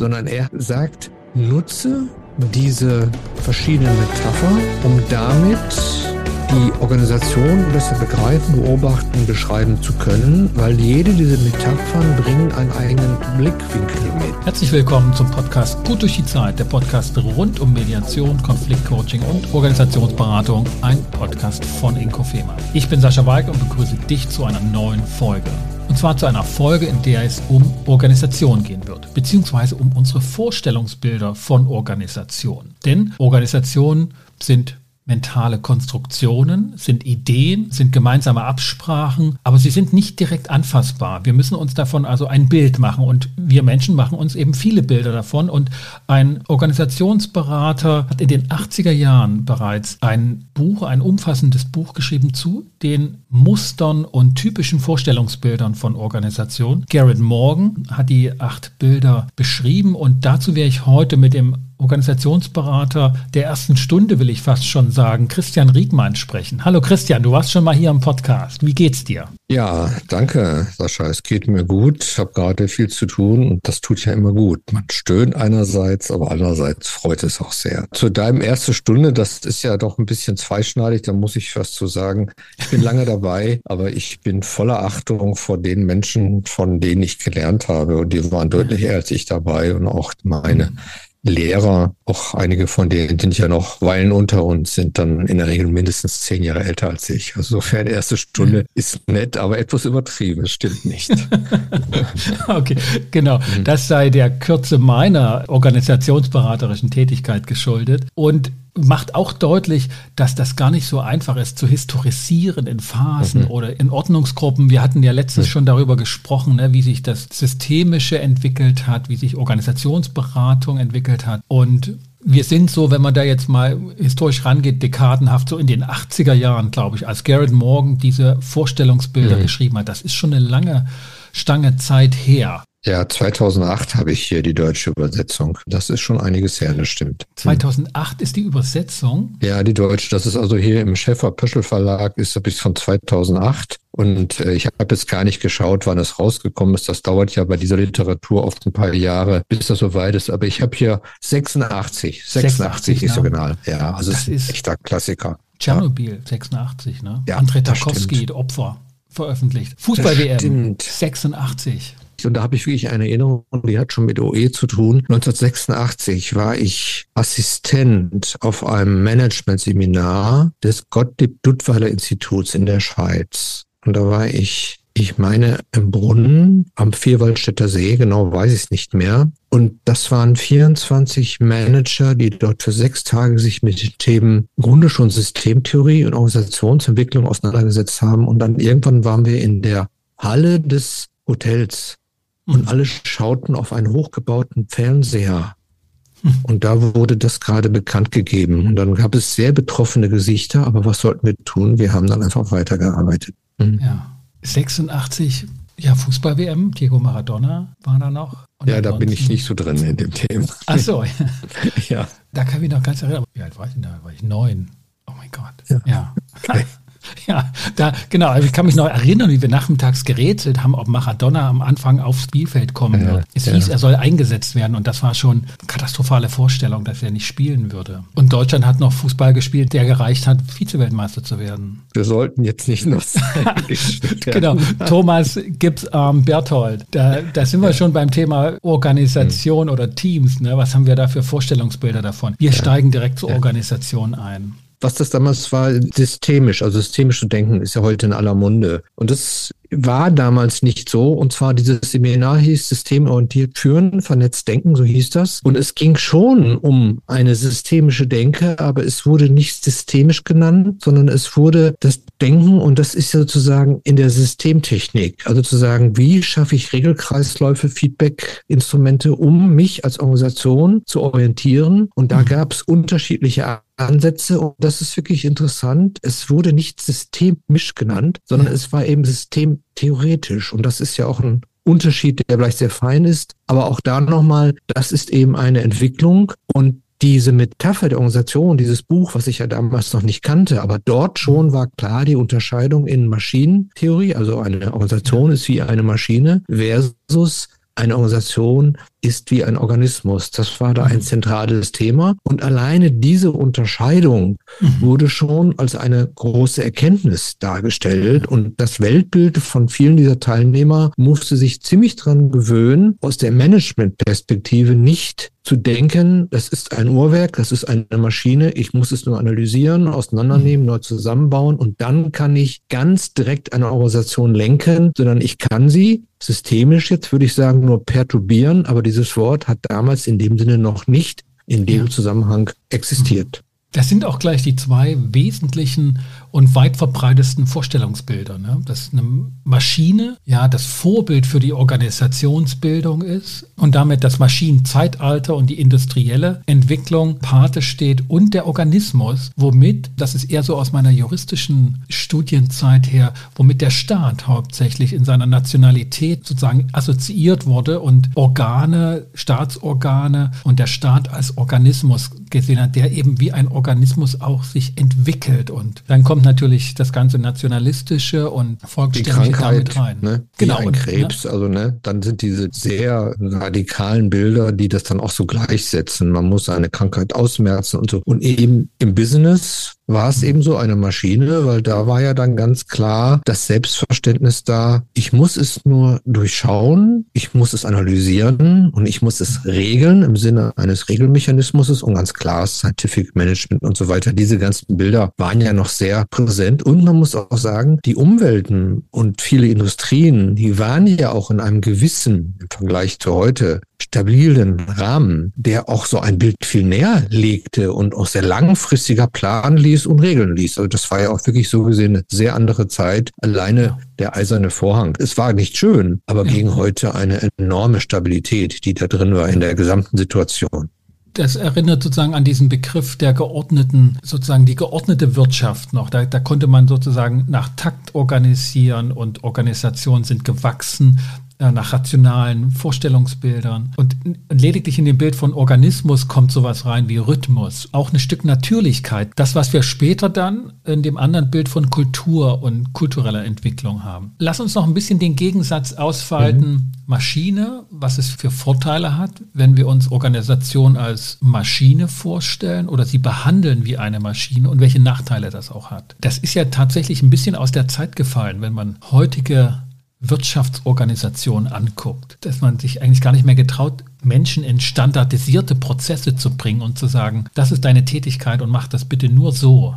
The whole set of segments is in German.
sondern er sagt, nutze diese verschiedenen Metaphern, um damit die Organisation besser begreifen, beobachten, beschreiben zu können, weil jede dieser Metaphern bringen einen eigenen Blickwinkel mit. Herzlich willkommen zum Podcast Gut durch die Zeit, der Podcast rund um Mediation, Konfliktcoaching und Organisationsberatung, ein Podcast von Inkofema. Ich bin Sascha Weig und begrüße dich zu einer neuen Folge. Zwar zu einer Folge, in der es um Organisation gehen wird, beziehungsweise um unsere Vorstellungsbilder von Organisation. Denn Organisationen sind mentale Konstruktionen, sind Ideen, sind gemeinsame Absprachen, aber sie sind nicht direkt anfassbar. Wir müssen uns davon also ein Bild machen und wir Menschen machen uns eben viele Bilder davon und ein Organisationsberater hat in den 80er Jahren bereits ein Buch, ein umfassendes Buch geschrieben zu den Mustern und typischen Vorstellungsbildern von Organisationen. Garrett Morgan hat die acht Bilder beschrieben und dazu wäre ich heute mit dem Organisationsberater der ersten Stunde, will ich fast schon sagen, Christian Riegmann sprechen. Hallo Christian, du warst schon mal hier im Podcast. Wie geht's dir? Ja, danke, Sascha. Es geht mir gut. Ich habe gerade viel zu tun und das tut ja immer gut. Man stöhnt einerseits, aber andererseits freut es auch sehr. Zu deinem erste Stunde, das ist ja doch ein bisschen zweischneidig, da muss ich fast so sagen. Ich bin lange dabei, aber ich bin voller Achtung vor den Menschen, von denen ich gelernt habe. Und die waren deutlich eher als ich dabei und auch meine. Lehrer, auch einige von denen sind ja noch Weilen unter uns, sind dann in der Regel mindestens zehn Jahre älter als ich. Also insofern, erste Stunde ist nett, aber etwas übertrieben, stimmt nicht. okay, genau. Mhm. Das sei der Kürze meiner organisationsberaterischen Tätigkeit geschuldet. Und macht auch deutlich, dass das gar nicht so einfach ist zu historisieren in Phasen mhm. oder in Ordnungsgruppen. Wir hatten ja letztens mhm. schon darüber gesprochen, ne, wie sich das Systemische entwickelt hat, wie sich Organisationsberatung entwickelt hat. Und wir sind so, wenn man da jetzt mal historisch rangeht, dekadenhaft, so in den 80er Jahren, glaube ich, als Garrett Morgan diese Vorstellungsbilder mhm. geschrieben hat. Das ist schon eine lange Stange Zeit her. Ja, 2008 habe ich hier die deutsche Übersetzung. Das ist schon einiges her, das stimmt. 2008 ist die Übersetzung? Ja, die deutsche. Das ist also hier im Schäfer-Pöschel Verlag, ist bis von 2008. Und äh, ich habe jetzt gar nicht geschaut, wann es rausgekommen ist. Das dauert ja bei dieser Literatur oft ein paar Jahre, bis das soweit ist. Aber ich habe hier 86. 86, 86 ist original. Ja, also das ist ein echter Klassiker. Tschernobyl, ja. 86, ne? Ja, André Tarkowski, Opfer, veröffentlicht. Fußball-WM, 86. Und da habe ich wirklich eine Erinnerung, die hat schon mit OE zu tun. 1986 war ich Assistent auf einem Management-Seminar des Gottlieb Duttweiler Instituts in der Schweiz. Und da war ich, ich meine, im Brunnen am Vierwaldstätter See, genau weiß ich es nicht mehr. Und das waren 24 Manager, die dort für sechs Tage sich mit den Themen im Grunde schon Systemtheorie und Organisationsentwicklung auseinandergesetzt haben. Und dann irgendwann waren wir in der Halle des Hotels und alle schauten auf einen hochgebauten Fernseher. Und da wurde das gerade bekannt gegeben. Und dann gab es sehr betroffene Gesichter, aber was sollten wir tun? Wir haben dann einfach weitergearbeitet. Mhm. Ja. 86, ja, Fußball-WM, Diego Maradona war da noch. Und ja, da bin ich nicht so drin in dem Thema. Ach so. ja. Da kann ich noch ganz erinnern. Wie alt war ich denn da? War ich neun? Oh mein Gott. Ja. ja. Okay. Ja, da, genau. Ich kann mich noch erinnern, wie wir nachmittags gerätselt haben, ob Maradona am Anfang aufs Spielfeld kommen wird. es ja. hieß, er soll eingesetzt werden und das war schon eine katastrophale Vorstellung, dass er nicht spielen würde. Und Deutschland hat noch Fußball gespielt, der gereicht hat, Vize-Weltmeister zu werden. Wir sollten jetzt nicht nur Genau. Thomas Gibbs ähm, Berthold. Da, da sind wir schon beim Thema Organisation mhm. oder Teams. Ne? Was haben wir da für Vorstellungsbilder davon? Wir ja. steigen direkt zur Organisation ein was das damals war, systemisch, also systemisch zu denken, ist ja heute in aller Munde. Und das war damals nicht so. Und zwar dieses Seminar hieß Systemorientiert führen, vernetzt denken, so hieß das. Und es ging schon um eine systemische Denke, aber es wurde nicht systemisch genannt, sondern es wurde das Denken und das ist sozusagen in der Systemtechnik. Also zu sagen, wie schaffe ich Regelkreisläufe, Feedback-Instrumente, um mich als Organisation zu orientieren. Und da mhm. gab es unterschiedliche Ansätze und das ist wirklich interessant. Es wurde nicht systemisch genannt, sondern es war eben systemtheoretisch. Und das ist ja auch ein Unterschied, der vielleicht sehr fein ist. Aber auch da nochmal, das ist eben eine Entwicklung. Und diese Metapher der Organisation, dieses Buch, was ich ja damals noch nicht kannte, aber dort schon war klar die Unterscheidung in Maschinentheorie, also eine Organisation ist wie eine Maschine versus eine Organisation ist wie ein Organismus. Das war da ein mhm. zentrales Thema. Und alleine diese Unterscheidung mhm. wurde schon als eine große Erkenntnis dargestellt. Und das Weltbild von vielen dieser Teilnehmer musste sich ziemlich dran gewöhnen, aus der Managementperspektive nicht zu denken, das ist ein Uhrwerk, das ist eine Maschine, ich muss es nur analysieren, auseinandernehmen, neu zusammenbauen und dann kann ich ganz direkt eine Organisation lenken, sondern ich kann sie systemisch jetzt, würde ich sagen, nur perturbieren, aber dieses Wort hat damals in dem Sinne noch nicht in dem. Zusammenhang existiert. Das sind auch gleich die zwei wesentlichen und weit verbreitetsten Vorstellungsbilder. Ne? Dass eine Maschine ja das Vorbild für die Organisationsbildung ist und damit das Maschinenzeitalter und die industrielle Entwicklung Pate steht und der Organismus, womit, das ist eher so aus meiner juristischen Studienzeit her, womit der Staat hauptsächlich in seiner Nationalität sozusagen assoziiert wurde und Organe, Staatsorgane und der Staat als Organismus gesehen hat, der eben wie ein Organismus auch sich entwickelt. Und dann kommt natürlich das ganze Nationalistische und Volksständige damit rein. Ne? Genau. Wie ein Krebs, ne? also ne, dann sind diese sehr radikalen Bilder, die das dann auch so gleichsetzen. Man muss eine Krankheit ausmerzen und so. Und eben im Business war es eben so eine Maschine, weil da war ja dann ganz klar das Selbstverständnis da, ich muss es nur durchschauen, ich muss es analysieren und ich muss es regeln im Sinne eines Regelmechanismus und ganz klar Scientific Management und so weiter. Diese ganzen Bilder waren ja noch sehr präsent und man muss auch sagen, die Umwelten und viele Industrien, die waren ja auch in einem gewissen, im Vergleich zu heute, stabilen Rahmen, der auch so ein Bild viel näher legte und auch sehr langfristiger planen ließ und regeln ließ. Also das war ja auch wirklich so gesehen eine sehr andere Zeit. Alleine der eiserne Vorhang. Es war nicht schön, aber ja. gegen heute eine enorme Stabilität, die da drin war in der gesamten Situation das erinnert sozusagen an diesen Begriff der geordneten, sozusagen die geordnete Wirtschaft noch. Da, da, konnte man sozusagen nach Takt organisieren und Organisationen sind gewachsen nach rationalen Vorstellungsbildern. Und lediglich in dem Bild von Organismus kommt sowas rein wie Rhythmus, auch ein Stück Natürlichkeit. Das, was wir später dann in dem anderen Bild von Kultur und kultureller Entwicklung haben. Lass uns noch ein bisschen den Gegensatz ausfalten. Mhm. Maschine, was es für Vorteile hat, wenn wir uns Organisation als Maschine vorstellen oder sie behandeln wie eine Maschine und welche Nachteile das auch hat. Das ist ja tatsächlich ein bisschen aus der Zeit gefallen, wenn man heutige Wirtschaftsorganisation anguckt, dass man sich eigentlich gar nicht mehr getraut, Menschen in standardisierte Prozesse zu bringen und zu sagen, das ist deine Tätigkeit und mach das bitte nur so.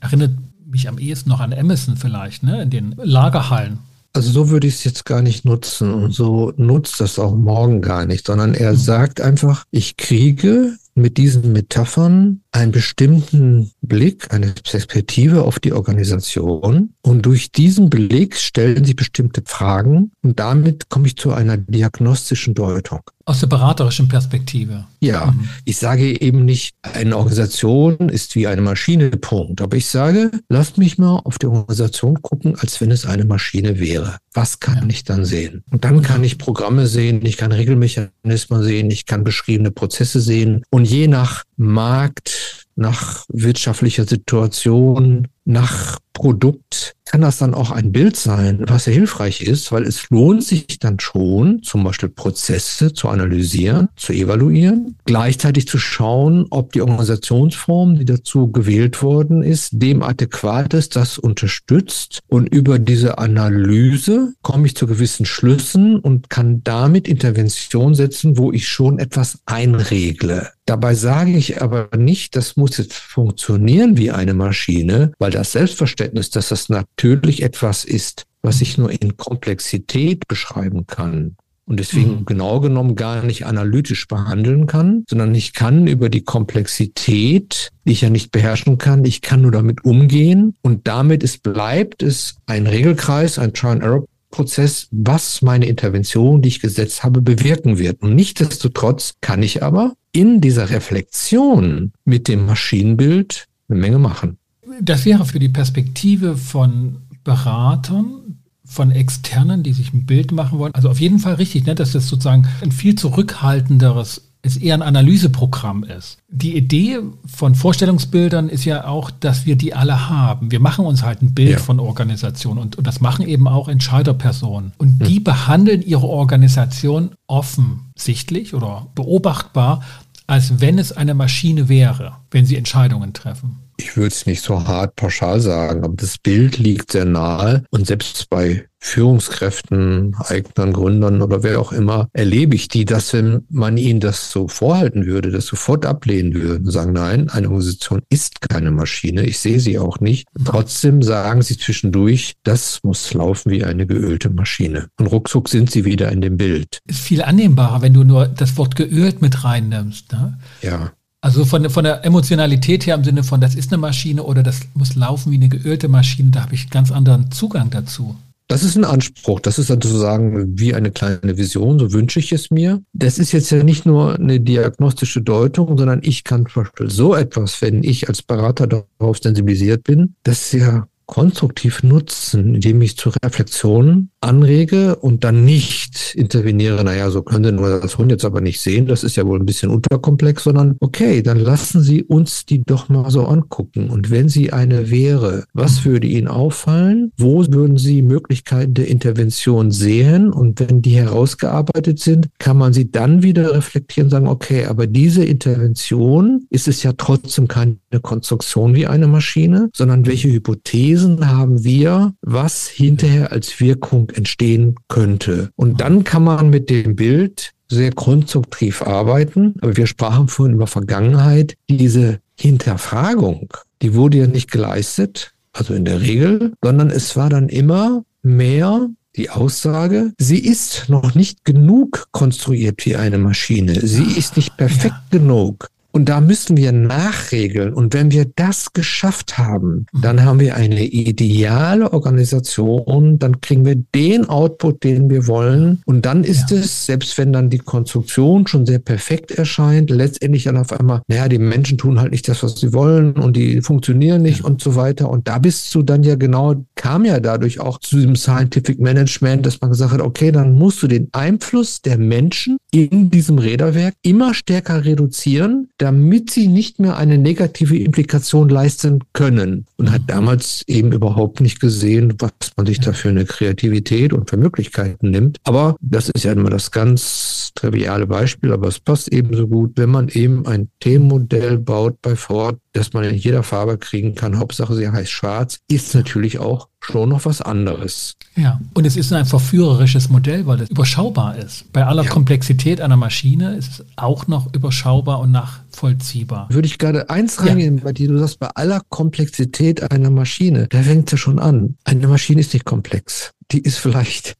Erinnert mich am ehesten noch an Emerson vielleicht, ne, in den Lagerhallen. Also so würde ich es jetzt gar nicht nutzen und so nutzt das auch morgen gar nicht, sondern er mhm. sagt einfach, ich kriege mit diesen Metaphern einen bestimmten Blick, eine Perspektive auf die Organisation. Und durch diesen Blick stellen sich bestimmte Fragen und damit komme ich zu einer diagnostischen Deutung. Aus der beraterischen Perspektive. Ja, mhm. ich sage eben nicht, eine Organisation ist wie eine Maschine, Punkt. Aber ich sage, lasst mich mal auf die Organisation gucken, als wenn es eine Maschine wäre. Was kann ja. ich dann sehen? Und dann kann ich Programme sehen, ich kann Regelmechanismen sehen, ich kann beschriebene Prozesse sehen. Und je nach Markt, nach wirtschaftlicher Situation, nach Produkt kann das dann auch ein Bild sein, was sehr hilfreich ist, weil es lohnt sich dann schon, zum Beispiel Prozesse zu analysieren, zu evaluieren, gleichzeitig zu schauen, ob die Organisationsform, die dazu gewählt worden ist, dem adäquat ist, das unterstützt. Und über diese Analyse komme ich zu gewissen Schlüssen und kann damit Intervention setzen, wo ich schon etwas einregle. Dabei sage ich aber nicht, das muss jetzt funktionieren wie eine Maschine, weil das Selbstverständnis, dass das natürlich etwas ist, was ich nur in Komplexität beschreiben kann und deswegen mhm. genau genommen gar nicht analytisch behandeln kann, sondern ich kann über die Komplexität, die ich ja nicht beherrschen kann, ich kann nur damit umgehen und damit es bleibt es ein Regelkreis, ein Trial-and-Error Prozess, was meine Intervention, die ich gesetzt habe, bewirken wird. Und nichtsdestotrotz kann ich aber in dieser Reflexion mit dem Maschinenbild eine Menge machen. Das wäre für die Perspektive von Beratern, von Externen, die sich ein Bild machen wollen, also auf jeden Fall richtig, ne, dass das sozusagen ein viel zurückhaltenderes es eher ein Analyseprogramm ist. Die Idee von Vorstellungsbildern ist ja auch, dass wir die alle haben. Wir machen uns halt ein Bild ja. von Organisation und, und das machen eben auch Entscheiderpersonen. Und hm. die behandeln ihre Organisation offensichtlich oder beobachtbar, als wenn es eine Maschine wäre, wenn sie Entscheidungen treffen ich würde es nicht so hart pauschal sagen, aber das Bild liegt sehr nahe und selbst bei Führungskräften, Eignern, Gründern oder wer auch immer, erlebe ich die, dass wenn man ihnen das so vorhalten würde, das sofort ablehnen würde und sagen, nein, eine Organisation ist keine Maschine, ich sehe sie auch nicht. Trotzdem sagen sie zwischendurch, das muss laufen wie eine geölte Maschine. Und ruckzuck sind sie wieder in dem Bild. Ist viel annehmbarer, wenn du nur das Wort geölt mit reinnimmst. Ne? Ja. Also von, von der Emotionalität her im Sinne von, das ist eine Maschine oder das muss laufen wie eine geölte Maschine, da habe ich einen ganz anderen Zugang dazu. Das ist ein Anspruch. Das ist sozusagen wie eine kleine Vision. So wünsche ich es mir. Das ist jetzt ja nicht nur eine diagnostische Deutung, sondern ich kann zum Beispiel so etwas, wenn ich als Berater darauf sensibilisiert bin, das ist ja konstruktiv nutzen, indem ich zur Reflexion anrege und dann nicht interveniere, naja, so könnte nur das Hund jetzt aber nicht sehen, das ist ja wohl ein bisschen unterkomplex, sondern okay, dann lassen Sie uns die doch mal so angucken. Und wenn sie eine wäre, was würde Ihnen auffallen? Wo würden Sie Möglichkeiten der Intervention sehen? Und wenn die herausgearbeitet sind, kann man sie dann wieder reflektieren und sagen, okay, aber diese Intervention ist es ja trotzdem keine Konstruktion wie eine Maschine, sondern welche Hypothesen haben wir, was hinterher als Wirkung entstehen könnte. Und dann kann man mit dem Bild sehr konstruktiv arbeiten. Aber wir sprachen vorhin über Vergangenheit. Diese Hinterfragung, die wurde ja nicht geleistet, also in der Regel, sondern es war dann immer mehr die Aussage, sie ist noch nicht genug konstruiert wie eine Maschine. Sie ist nicht perfekt ja. genug. Und da müssen wir nachregeln. Und wenn wir das geschafft haben, dann haben wir eine ideale Organisation, dann kriegen wir den Output, den wir wollen. Und dann ist ja. es, selbst wenn dann die Konstruktion schon sehr perfekt erscheint, letztendlich dann auf einmal, naja, die Menschen tun halt nicht das, was sie wollen und die funktionieren nicht ja. und so weiter. Und da bist du dann ja genau, kam ja dadurch auch zu diesem Scientific Management, dass man gesagt hat, okay, dann musst du den Einfluss der Menschen in diesem Räderwerk immer stärker reduzieren, damit sie nicht mehr eine negative Implikation leisten können. Und hat damals eben überhaupt nicht gesehen, was man sich da für eine Kreativität und für Möglichkeiten nimmt. Aber das ist ja immer das ganz triviale Beispiel, aber es passt ebenso gut, wenn man eben ein Themenmodell baut bei Ford, das man in jeder Farbe kriegen kann. Hauptsache sie heißt schwarz, ist natürlich auch schon noch was anderes. Ja, und es ist ein verführerisches Modell, weil es überschaubar ist. Bei aller ja. Komplexität einer Maschine ist es auch noch überschaubar und nachvollziehbar. Würde ich gerade eins reingehen, ja. bei dir, du sagst, bei aller Komplexität einer Maschine, da fängt es ja schon an. Eine Maschine ist nicht komplex. Die ist vielleicht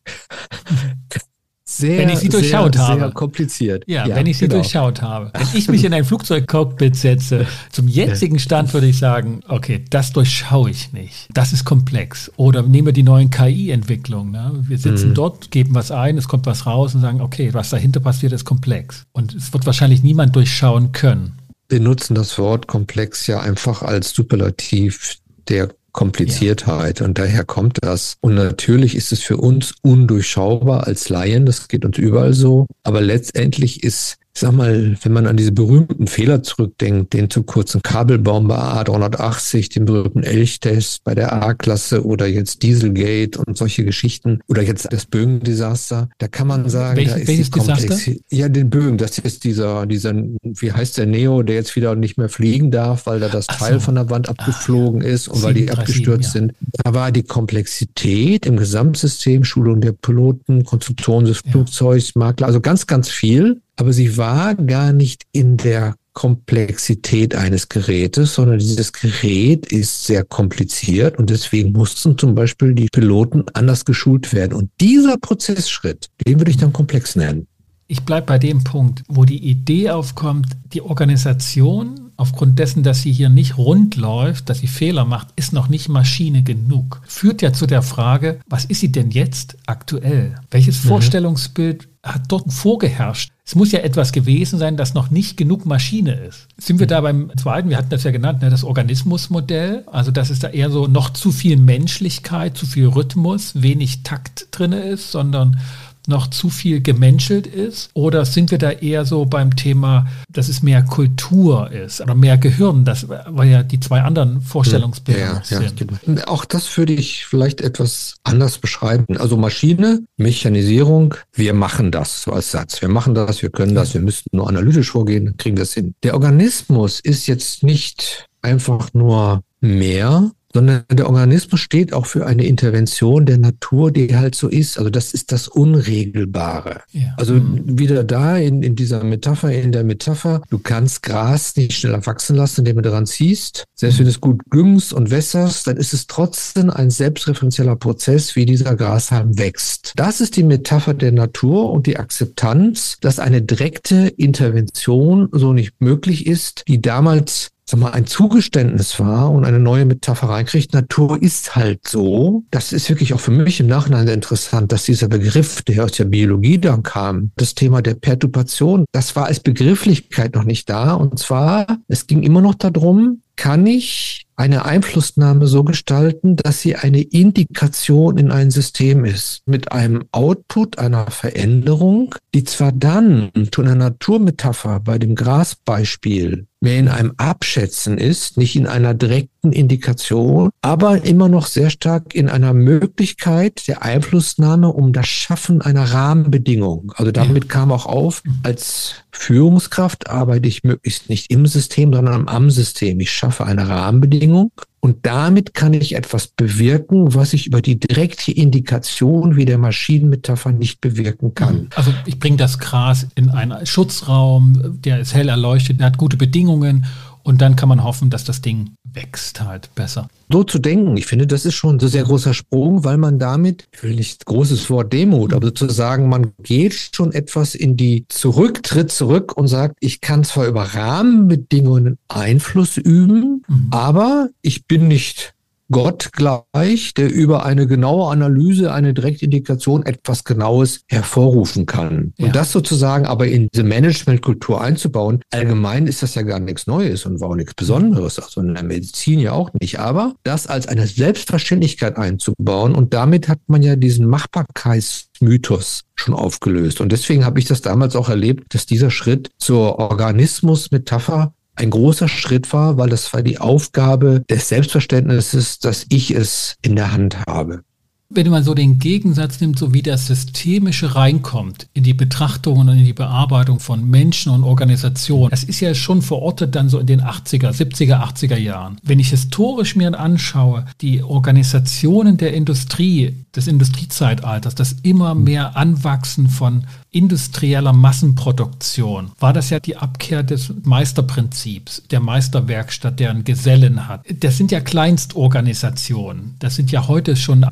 sehr, wenn ich sie durchschaut sehr, habe. Sehr kompliziert. Ja, ja wenn ich sie genau. durchschaut habe. Wenn ich mich in ein Flugzeugcockpit setze, zum jetzigen Stand würde ich sagen, okay, das durchschaue ich nicht. Das ist komplex. Oder nehmen wir die neuen KI-Entwicklungen. Ne? Wir sitzen mhm. dort, geben was ein, es kommt was raus und sagen, okay, was dahinter passiert, ist komplex. Und es wird wahrscheinlich niemand durchschauen können. Wir nutzen das Wort komplex ja einfach als Superlativ der Kompliziertheit ja. und daher kommt das. Und natürlich ist es für uns undurchschaubar als Laien, das geht uns überall so, aber letztendlich ist ich sag mal, wenn man an diese berühmten Fehler zurückdenkt, den zu kurzen Kabelbaum bei A380, den berühmten Elchtest bei der A-Klasse oder jetzt Dieselgate und solche Geschichten oder jetzt das Bögen-Desaster, da kann man sagen, Welch, da ist die Komplexität. Ja, den Bögen, das ist dieser, dieser, wie heißt der Neo, der jetzt wieder nicht mehr fliegen darf, weil da das Ach Teil so. von der Wand abgeflogen ah, ist und 7, weil die abgestürzt 7, ja. sind. Da war die Komplexität im Gesamtsystem, Schulung der Piloten, Konstruktion des Flugzeugs, Makler, also ganz, ganz viel aber sie war gar nicht in der Komplexität eines Gerätes, sondern dieses Gerät ist sehr kompliziert und deswegen mussten zum Beispiel die Piloten anders geschult werden. Und dieser Prozessschritt, den würde ich dann komplex nennen. Ich bleibe bei dem Punkt, wo die Idee aufkommt, die Organisation, aufgrund dessen, dass sie hier nicht rund läuft, dass sie Fehler macht, ist noch nicht Maschine genug. Führt ja zu der Frage, was ist sie denn jetzt aktuell? Welches mhm. Vorstellungsbild hat dort vorgeherrscht? Es muss ja etwas gewesen sein, das noch nicht genug Maschine ist. Sind wir da beim zweiten, wir hatten das ja genannt, ne, das Organismusmodell, also dass es da eher so noch zu viel Menschlichkeit, zu viel Rhythmus, wenig Takt drin ist, sondern noch zu viel gemenschelt ist? Oder sind wir da eher so beim Thema, dass es mehr Kultur ist oder mehr Gehirn, das, weil ja die zwei anderen Vorstellungsbilder ja, ja, sind? Ja, auch das würde ich vielleicht etwas anders beschreiben. Also Maschine, Mechanisierung, wir machen das so als Satz. Wir machen das, wir können das, wir müssten nur analytisch vorgehen, kriegen das hin. Der Organismus ist jetzt nicht einfach nur mehr, sondern der Organismus steht auch für eine Intervention der Natur, die halt so ist. Also das ist das Unregelbare. Ja. Also mhm. wieder da in, in dieser Metapher, in der Metapher, du kannst Gras nicht schneller wachsen lassen, indem du daran ziehst. Selbst wenn du es gut düngst und wässerst, dann ist es trotzdem ein selbstreferenzieller Prozess, wie dieser Grashalm wächst. Das ist die Metapher der Natur und die Akzeptanz, dass eine direkte Intervention so nicht möglich ist, die damals sag mal, ein Zugeständnis war und eine neue Metapher reinkriegt, Natur ist halt so. Das ist wirklich auch für mich im Nachhinein sehr interessant, dass dieser Begriff, der aus der Biologie dann kam, das Thema der Perturbation, das war als Begrifflichkeit noch nicht da. Und zwar, es ging immer noch darum, kann ich eine Einflussnahme so gestalten, dass sie eine Indikation in ein System ist, mit einem Output einer Veränderung, die zwar dann zu einer Naturmetapher bei dem Grasbeispiel mehr in einem Abschätzen ist, nicht in einer direkten Indikation, aber immer noch sehr stark in einer Möglichkeit der Einflussnahme um das Schaffen einer Rahmenbedingung. Also damit kam auch auf, als Führungskraft arbeite ich möglichst nicht im System, sondern am System. Ich schaffe eine Rahmenbedingung und damit kann ich etwas bewirken, was ich über die direkte Indikation wie der Maschinenmetapher nicht bewirken kann. Mhm. Also ich bringe das Gras in einen Schutzraum, der ist hell erleuchtet, der hat gute Bedingungen und dann kann man hoffen, dass das Ding wächst halt besser. So zu denken, ich finde, das ist schon ein sehr großer Sprung, weil man damit, ich will nicht großes Wort Demut, aber zu sagen, man geht schon etwas in die Zurücktritt zurück und sagt, ich kann zwar über Rahmenbedingungen Einfluss üben, mhm. aber ich bin nicht Gott gleich, der über eine genaue Analyse, eine Direktindikation etwas Genaues hervorrufen kann. Ja. Und das sozusagen aber in diese Managementkultur einzubauen, allgemein ist das ja gar nichts Neues und war auch nichts Besonderes, also in der Medizin ja auch nicht, aber das als eine Selbstverständlichkeit einzubauen und damit hat man ja diesen Machbarkeitsmythos schon aufgelöst. Und deswegen habe ich das damals auch erlebt, dass dieser Schritt zur Organismusmetapher ein großer Schritt war, weil das war die Aufgabe des Selbstverständnisses, dass ich es in der Hand habe wenn man so den Gegensatz nimmt, so wie das Systemische reinkommt in die Betrachtung und in die Bearbeitung von Menschen und Organisationen, das ist ja schon verortet dann so in den 80er, 70er, 80er Jahren. Wenn ich historisch mir anschaue, die Organisationen der Industrie, des Industriezeitalters, das immer mehr Anwachsen von industrieller Massenproduktion, war das ja die Abkehr des Meisterprinzips, der Meisterwerkstatt, der einen Gesellen hat. Das sind ja Kleinstorganisationen. Das sind ja heute schon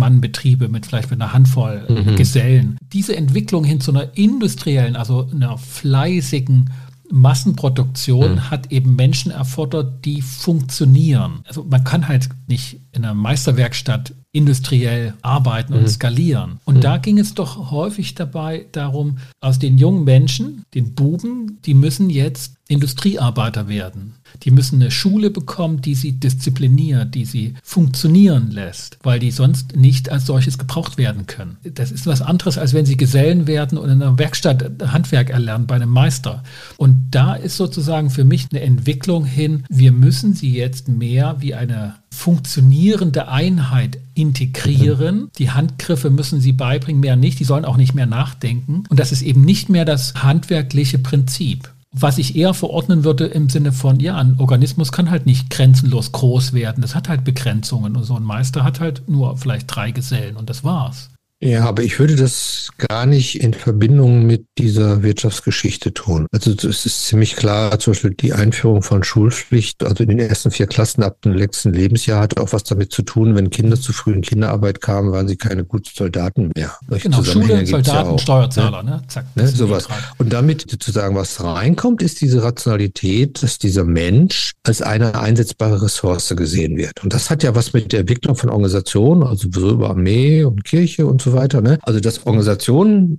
Einzelmannbetriebe mit vielleicht mit einer Handvoll mhm. Gesellen. Diese Entwicklung hin zu einer industriellen, also einer fleißigen Massenproduktion mhm. hat eben Menschen erfordert, die funktionieren. Also man kann halt nicht in einer Meisterwerkstatt industriell arbeiten und mhm. skalieren. Und mhm. da ging es doch häufig dabei darum, aus den jungen Menschen, den Buben, die müssen jetzt Industriearbeiter werden. Die müssen eine Schule bekommen, die sie diszipliniert, die sie funktionieren lässt, weil die sonst nicht als solches gebraucht werden können. Das ist was anderes, als wenn sie Gesellen werden und in einer Werkstatt Handwerk erlernen bei einem Meister. Und da ist sozusagen für mich eine Entwicklung hin, wir müssen sie jetzt mehr wie eine funktionierende Einheit integrieren. Mhm. Die Handgriffe müssen sie beibringen, mehr nicht. Die sollen auch nicht mehr nachdenken. Und das ist eben nicht mehr das handwerkliche Prinzip. Was ich eher verordnen würde im Sinne von, ja, ein Organismus kann halt nicht grenzenlos groß werden. Das hat halt Begrenzungen. Und so ein Meister hat halt nur vielleicht drei Gesellen und das war's. Ja, aber ich würde das gar nicht in Verbindung mit dieser Wirtschaftsgeschichte tun. Also es ist ziemlich klar, zum Beispiel die Einführung von Schulpflicht, also in den ersten vier Klassen ab dem letzten Lebensjahr hat auch was damit zu tun, wenn Kinder zu früh in Kinderarbeit kamen, waren sie keine guten Soldaten mehr. Solche genau, Schule, Soldaten, ja Steuerzahler, ne? Zack. Ne? Sowas. Und damit zu sagen, was reinkommt, ist diese Rationalität, dass dieser Mensch als eine einsetzbare Ressource gesehen wird. Und das hat ja was mit der Entwicklung von Organisationen, also so über Armee und Kirche und so so weiter. Ne? Also das Organisation,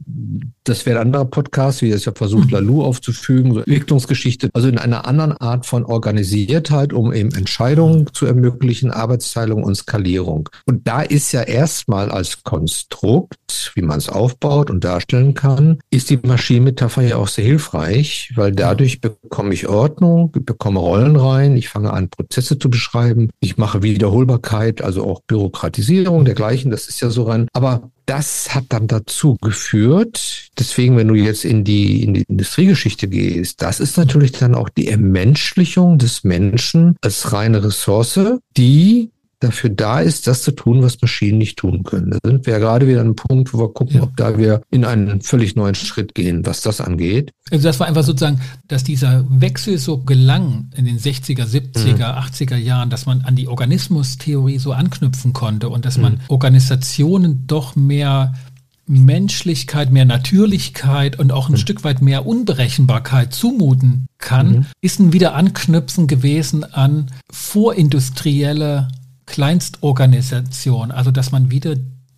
das wäre ein anderer Podcast, wie es ja versucht, mhm. Lalu aufzufügen, Entwicklungsgeschichte, also in einer anderen Art von Organisiertheit, um eben Entscheidungen zu ermöglichen, Arbeitsteilung und Skalierung. Und da ist ja erstmal als Konstrukt, wie man es aufbaut und darstellen kann, ist die Maschinenmetapher ja auch sehr hilfreich, weil dadurch bekomme ich Ordnung, bekomme Rollen rein, ich fange an, Prozesse zu beschreiben, ich mache Wiederholbarkeit, also auch Bürokratisierung dergleichen, das ist ja so rein. Aber das hat dann dazu geführt, deswegen, wenn du jetzt in die, in die Industriegeschichte gehst, das ist natürlich dann auch die Ermenschlichung des Menschen als reine Ressource, die dafür da ist, das zu tun, was Maschinen nicht tun können. Da sind wir ja gerade wieder an einem Punkt, wo wir gucken, ja. ob da wir in einen völlig neuen Schritt gehen, was das angeht. Also das war einfach sozusagen, dass dieser Wechsel so gelang in den 60er, 70er, mhm. 80er Jahren, dass man an die Organismustheorie so anknüpfen konnte und dass man mhm. Organisationen doch mehr Menschlichkeit, mehr Natürlichkeit und auch ein mhm. Stück weit mehr Unberechenbarkeit zumuten kann, mhm. ist ein Wiederanknüpfen gewesen an vorindustrielle Kleinstorganisation, also dass man wieder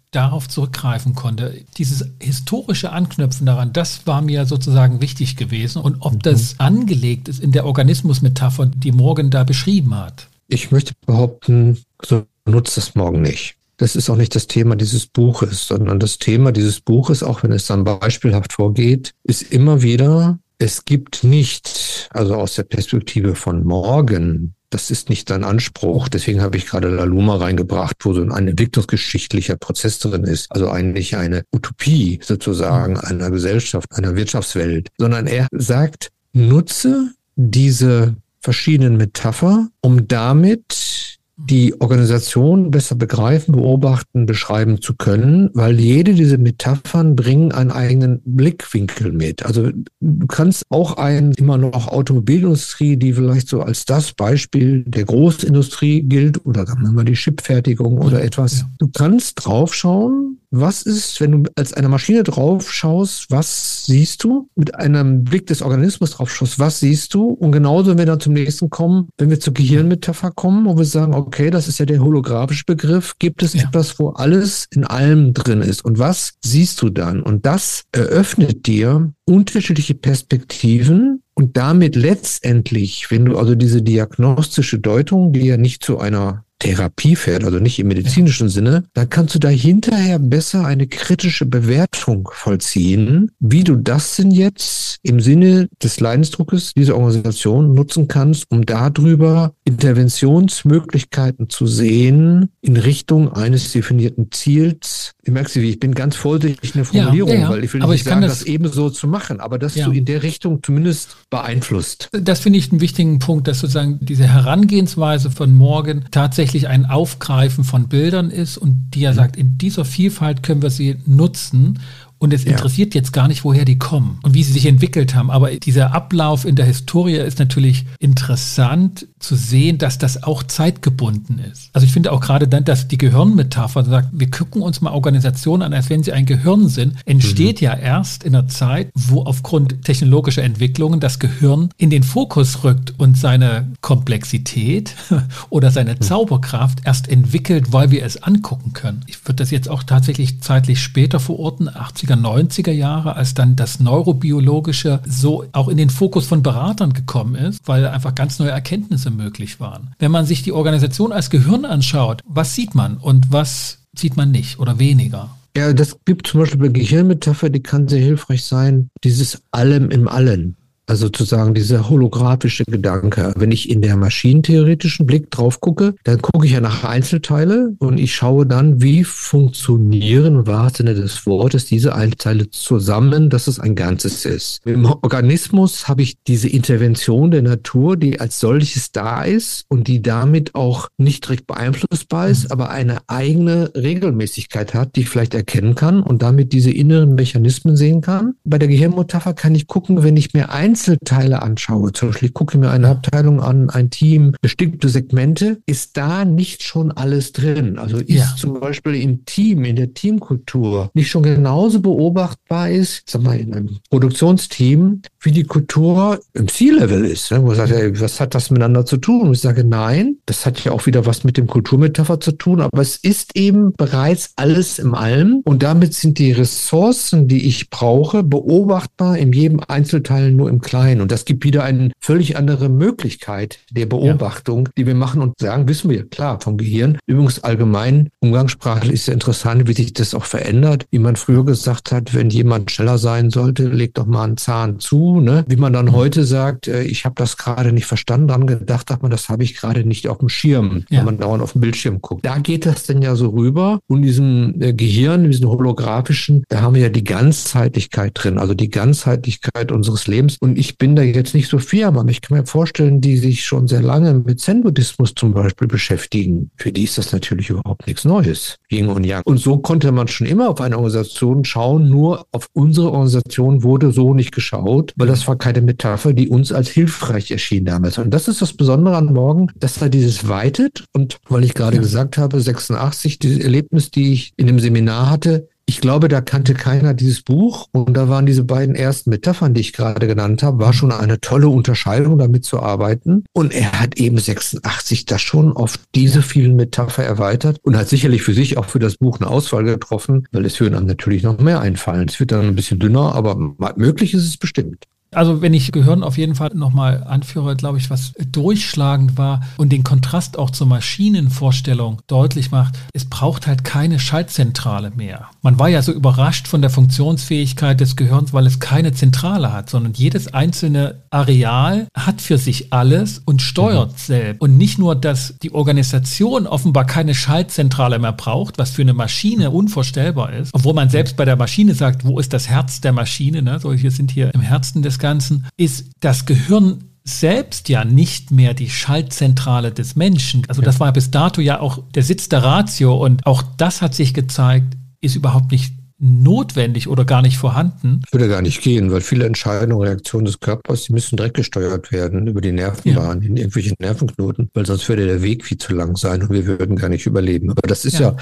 darauf zurückgreifen konnte. Dieses historische Anknüpfen daran, das war mir sozusagen wichtig gewesen. Und ob mhm. das angelegt ist in der Organismusmetapher, die Morgan da beschrieben hat. Ich möchte behaupten, so nutzt das morgen nicht. Das ist auch nicht das Thema dieses Buches, sondern das Thema dieses Buches, auch wenn es dann beispielhaft vorgeht, ist immer wieder, es gibt nicht, also aus der Perspektive von morgen, das ist nicht sein Anspruch. Deswegen habe ich gerade La Luma reingebracht, wo so ein entwicklungsgeschichtlicher Prozess drin ist. Also eigentlich eine Utopie sozusagen einer Gesellschaft, einer Wirtschaftswelt. Sondern er sagt, nutze diese verschiedenen Metapher, um damit die Organisation besser begreifen, beobachten, beschreiben zu können, weil jede dieser Metaphern bringen einen eigenen Blickwinkel mit. Also du kannst auch ein immer noch Automobilindustrie, die vielleicht so als das Beispiel der Großindustrie gilt, oder sagen wir mal die Chipfertigung oder etwas. Du kannst draufschauen, was ist, wenn du als eine Maschine drauf schaust, was siehst du? Mit einem Blick des Organismus drauf schaust, was siehst du? Und genauso, wenn wir dann zum nächsten kommen, wenn wir zur Gehirnmetapher kommen, wo wir sagen, okay, das ist ja der holographische Begriff, gibt es ja. etwas, wo alles in allem drin ist? Und was siehst du dann? Und das eröffnet dir unterschiedliche Perspektiven und damit letztendlich, wenn du also diese diagnostische Deutung, die ja nicht zu einer Therapie fährt, also nicht im medizinischen Sinne, dann kannst du da hinterher besser eine kritische Bewertung vollziehen, wie du das denn jetzt im Sinne des Leidensdruckes dieser Organisation nutzen kannst, um darüber Interventionsmöglichkeiten zu sehen in Richtung eines definierten Ziels. Ich merke wie ich bin ganz vorsichtig in der Formulierung, ja, ja, ja. weil ich will aber nicht ich sagen, das, das ebenso zu machen, aber dass du in der Richtung zumindest beeinflusst. Das finde ich einen wichtigen Punkt, dass sozusagen diese Herangehensweise von morgen tatsächlich tatsächlich ein Aufgreifen von Bildern ist und die ja mhm. sagt, in dieser Vielfalt können wir sie nutzen und es interessiert ja. jetzt gar nicht, woher die kommen und wie sie sich entwickelt haben. Aber dieser Ablauf in der Historie ist natürlich interessant zu sehen, dass das auch zeitgebunden ist. Also ich finde auch gerade dann, dass die Gehirnmetapher sagt, wir gucken uns mal Organisationen an, als wenn sie ein Gehirn sind, entsteht mhm. ja erst in einer Zeit, wo aufgrund technologischer Entwicklungen das Gehirn in den Fokus rückt und seine Komplexität oder seine mhm. Zauberkraft erst entwickelt, weil wir es angucken können. Ich würde das jetzt auch tatsächlich zeitlich später verorten, 80er 80er, 90er Jahre, als dann das Neurobiologische so auch in den Fokus von Beratern gekommen ist, weil einfach ganz neue Erkenntnisse möglich waren. Wenn man sich die Organisation als Gehirn anschaut, was sieht man und was sieht man nicht oder weniger? Ja, das gibt zum Beispiel bei Gehirnmetapher, die kann sehr hilfreich sein, dieses Allem im Allen. Also sozusagen dieser holographische Gedanke. Wenn ich in der maschinentheoretischen Blick drauf gucke, dann gucke ich ja nach Einzelteile und ich schaue dann, wie funktionieren im wahrsten Sinne des Wortes diese Einzelteile zusammen, dass es ein Ganzes ist. Im Organismus habe ich diese Intervention der Natur, die als solches da ist und die damit auch nicht direkt beeinflussbar ist, aber eine eigene Regelmäßigkeit hat, die ich vielleicht erkennen kann und damit diese inneren Mechanismen sehen kann. Bei der Gehirnmetapher kann ich gucken, wenn ich mir ein Einzelteile anschaue, zum Beispiel ich gucke mir eine Abteilung an, ein Team, bestimmte Segmente, ist da nicht schon alles drin? Also ist ja. zum Beispiel im Team, in der Teamkultur nicht schon genauso beobachtbar ist, sag mal, in einem Produktionsteam, wie die Kultur im C-Level ist, ne? wo man sagt, ey, was hat das miteinander zu tun? Und ich sage, nein, das hat ja auch wieder was mit dem Kulturmetapher zu tun, aber es ist eben bereits alles im Allem und damit sind die Ressourcen, die ich brauche, beobachtbar in jedem Einzelteil nur im Kleinen. Und das gibt wieder eine völlig andere Möglichkeit der Beobachtung, ja. die wir machen und sagen, wissen wir, klar, vom Gehirn. Übrigens allgemein, umgangssprachlich ist ja interessant, wie sich das auch verändert. Wie man früher gesagt hat, wenn jemand schneller sein sollte, legt doch mal einen Zahn zu. Ne? Wie man dann mhm. heute sagt, äh, ich habe das gerade nicht verstanden, dran gedacht hat man, das habe ich gerade nicht auf dem Schirm, ja. wenn man dauernd auf dem Bildschirm guckt. Da geht das denn ja so rüber. Und diesem äh, Gehirn, diesen holographischen, da haben wir ja die Ganzheitlichkeit drin, also die Ganzheitlichkeit unseres Lebens. Und ich bin da jetzt nicht so firm, aber ich kann mir vorstellen, die sich schon sehr lange mit Zen-Buddhismus zum Beispiel beschäftigen. Für die ist das natürlich überhaupt nichts Neues. Yin und Yang. Und so konnte man schon immer auf eine Organisation schauen, nur auf unsere Organisation wurde so nicht geschaut, weil das war keine Metapher, die uns als hilfreich erschien damals. Und das ist das Besondere an morgen, dass da dieses weitet. Und weil ich gerade ja. gesagt habe, 86, dieses Erlebnis, die ich in dem Seminar hatte, ich glaube, da kannte keiner dieses Buch und da waren diese beiden ersten Metaphern, die ich gerade genannt habe, war schon eine tolle Unterscheidung, damit zu arbeiten. Und er hat eben 86 das schon auf diese vielen Metapher erweitert und hat sicherlich für sich auch für das Buch eine Auswahl getroffen, weil es würden einem natürlich noch mehr einfallen. Es wird dann ein bisschen dünner, aber möglich ist es bestimmt. Also wenn ich Gehirn auf jeden Fall nochmal anführe, glaube ich, was durchschlagend war und den Kontrast auch zur Maschinenvorstellung deutlich macht, es braucht halt keine Schaltzentrale mehr. Man war ja so überrascht von der Funktionsfähigkeit des Gehirns, weil es keine Zentrale hat, sondern jedes einzelne Areal hat für sich alles und steuert mhm. selbst. Und nicht nur, dass die Organisation offenbar keine Schaltzentrale mehr braucht, was für eine Maschine unvorstellbar ist, obwohl man selbst bei der Maschine sagt, wo ist das Herz der Maschine? Ne? So, wir sind hier im Herzen des Ganzen, ist das Gehirn selbst ja nicht mehr die Schaltzentrale des Menschen. Also das war bis dato ja auch der Sitz der Ratio und auch das hat sich gezeigt, ist überhaupt nicht notwendig oder gar nicht vorhanden. Würde gar nicht gehen, weil viele Entscheidungen, Reaktionen des Körpers, die müssen direkt gesteuert werden über die Nervenbahn, ja. in irgendwelche Nervenknoten, weil sonst würde der Weg viel zu lang sein und wir würden gar nicht überleben. Aber das ist ja, ja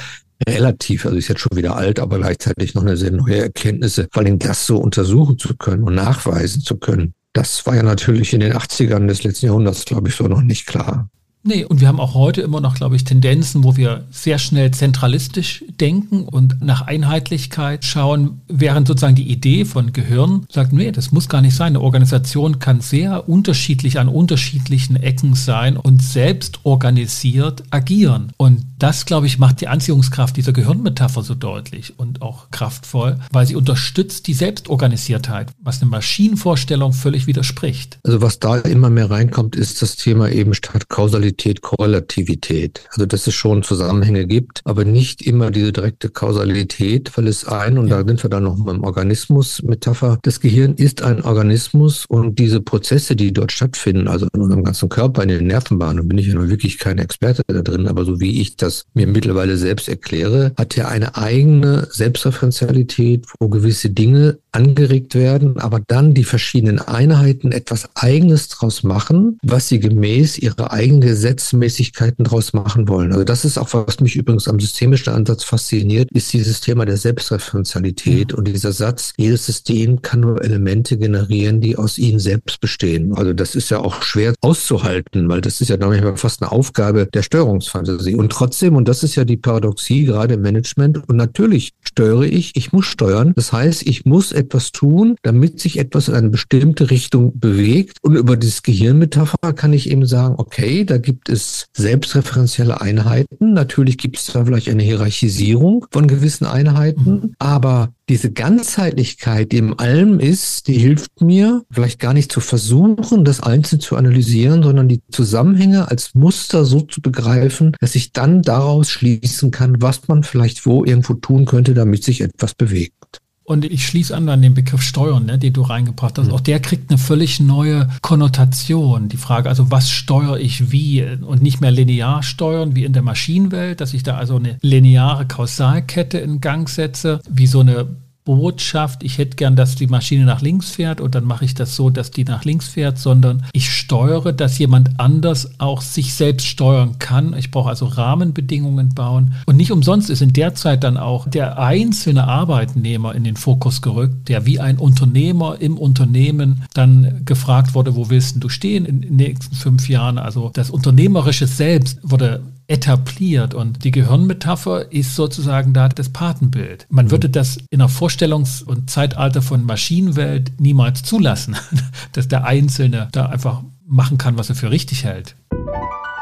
relativ, also ist jetzt schon wieder alt, aber gleichzeitig noch eine sehr neue Erkenntnisse, vor allem das so untersuchen zu können und nachweisen zu können. Das war ja natürlich in den 80ern des letzten Jahrhunderts, glaube ich, so noch nicht klar. Nee, und wir haben auch heute immer noch, glaube ich, Tendenzen, wo wir sehr schnell zentralistisch denken und nach Einheitlichkeit schauen, während sozusagen die Idee von Gehirn sagt, nee, das muss gar nicht sein. Eine Organisation kann sehr unterschiedlich an unterschiedlichen Ecken sein und selbst organisiert agieren. Und das, glaube ich, macht die Anziehungskraft dieser Gehirnmetapher so deutlich und auch kraftvoll, weil sie unterstützt die Selbstorganisiertheit, was eine Maschinenvorstellung völlig widerspricht. Also was da immer mehr reinkommt, ist das Thema eben statt Kausalität, Korrelativität. Also dass es schon Zusammenhänge gibt, aber nicht immer diese direkte Kausalität, weil es ein, und ja. da sind wir dann noch beim Organismus-Metapher, das Gehirn ist ein Organismus und diese Prozesse, die dort stattfinden, also in unserem ganzen Körper, in den Nervenbahnen, bin ich ja wirklich kein Experte da drin, aber so wie ich das das mir mittlerweile selbst erkläre, hat ja eine eigene Selbstreferenzialität, wo gewisse Dinge angeregt werden, aber dann die verschiedenen Einheiten etwas Eigenes draus machen, was sie gemäß ihrer eigenen Gesetzmäßigkeiten draus machen wollen. Also das ist auch, was mich übrigens am systemischen Ansatz fasziniert, ist dieses Thema der Selbstreferenzialität und dieser Satz, jedes System kann nur Elemente generieren, die aus ihnen selbst bestehen. Also das ist ja auch schwer auszuhalten, weil das ist ja manchmal fast eine Aufgabe der Steuerungsfantasie. Und trotzdem, und das ist ja die Paradoxie gerade im Management, und natürlich steuere ich, ich muss steuern. Das heißt, ich muss etwas tun, damit sich etwas in eine bestimmte Richtung bewegt. Und über dieses Gehirnmetapher kann ich eben sagen, okay, da gibt es selbstreferenzielle Einheiten. Natürlich gibt es da vielleicht eine Hierarchisierung von gewissen Einheiten, mhm. aber diese Ganzheitlichkeit, die im Allem ist, die hilft mir vielleicht gar nicht zu versuchen, das Einzelne zu analysieren, sondern die Zusammenhänge als Muster so zu begreifen, dass ich dann daraus schließen kann, was man vielleicht wo irgendwo tun könnte, damit sich etwas bewegt. Und ich schließe an an den Begriff Steuern, ne, den du reingebracht hast. Mhm. Auch der kriegt eine völlig neue Konnotation. Die Frage, also was steuere ich wie und nicht mehr linear steuern wie in der Maschinenwelt, dass ich da also eine lineare Kausalkette in Gang setze, wie so eine Botschaft, ich hätte gern, dass die Maschine nach links fährt und dann mache ich das so, dass die nach links fährt, sondern ich steuere, dass jemand anders auch sich selbst steuern kann. Ich brauche also Rahmenbedingungen bauen. Und nicht umsonst ist in der Zeit dann auch der einzelne Arbeitnehmer in den Fokus gerückt, der wie ein Unternehmer im Unternehmen dann gefragt wurde, wo willst du stehen in den nächsten fünf Jahren? Also das Unternehmerische selbst wurde etabliert und die Gehirnmetapher ist sozusagen da das Patenbild. Man mhm. würde das in einer Vorstellungs- und Zeitalter von Maschinenwelt niemals zulassen, dass der Einzelne da einfach machen kann, was er für richtig hält.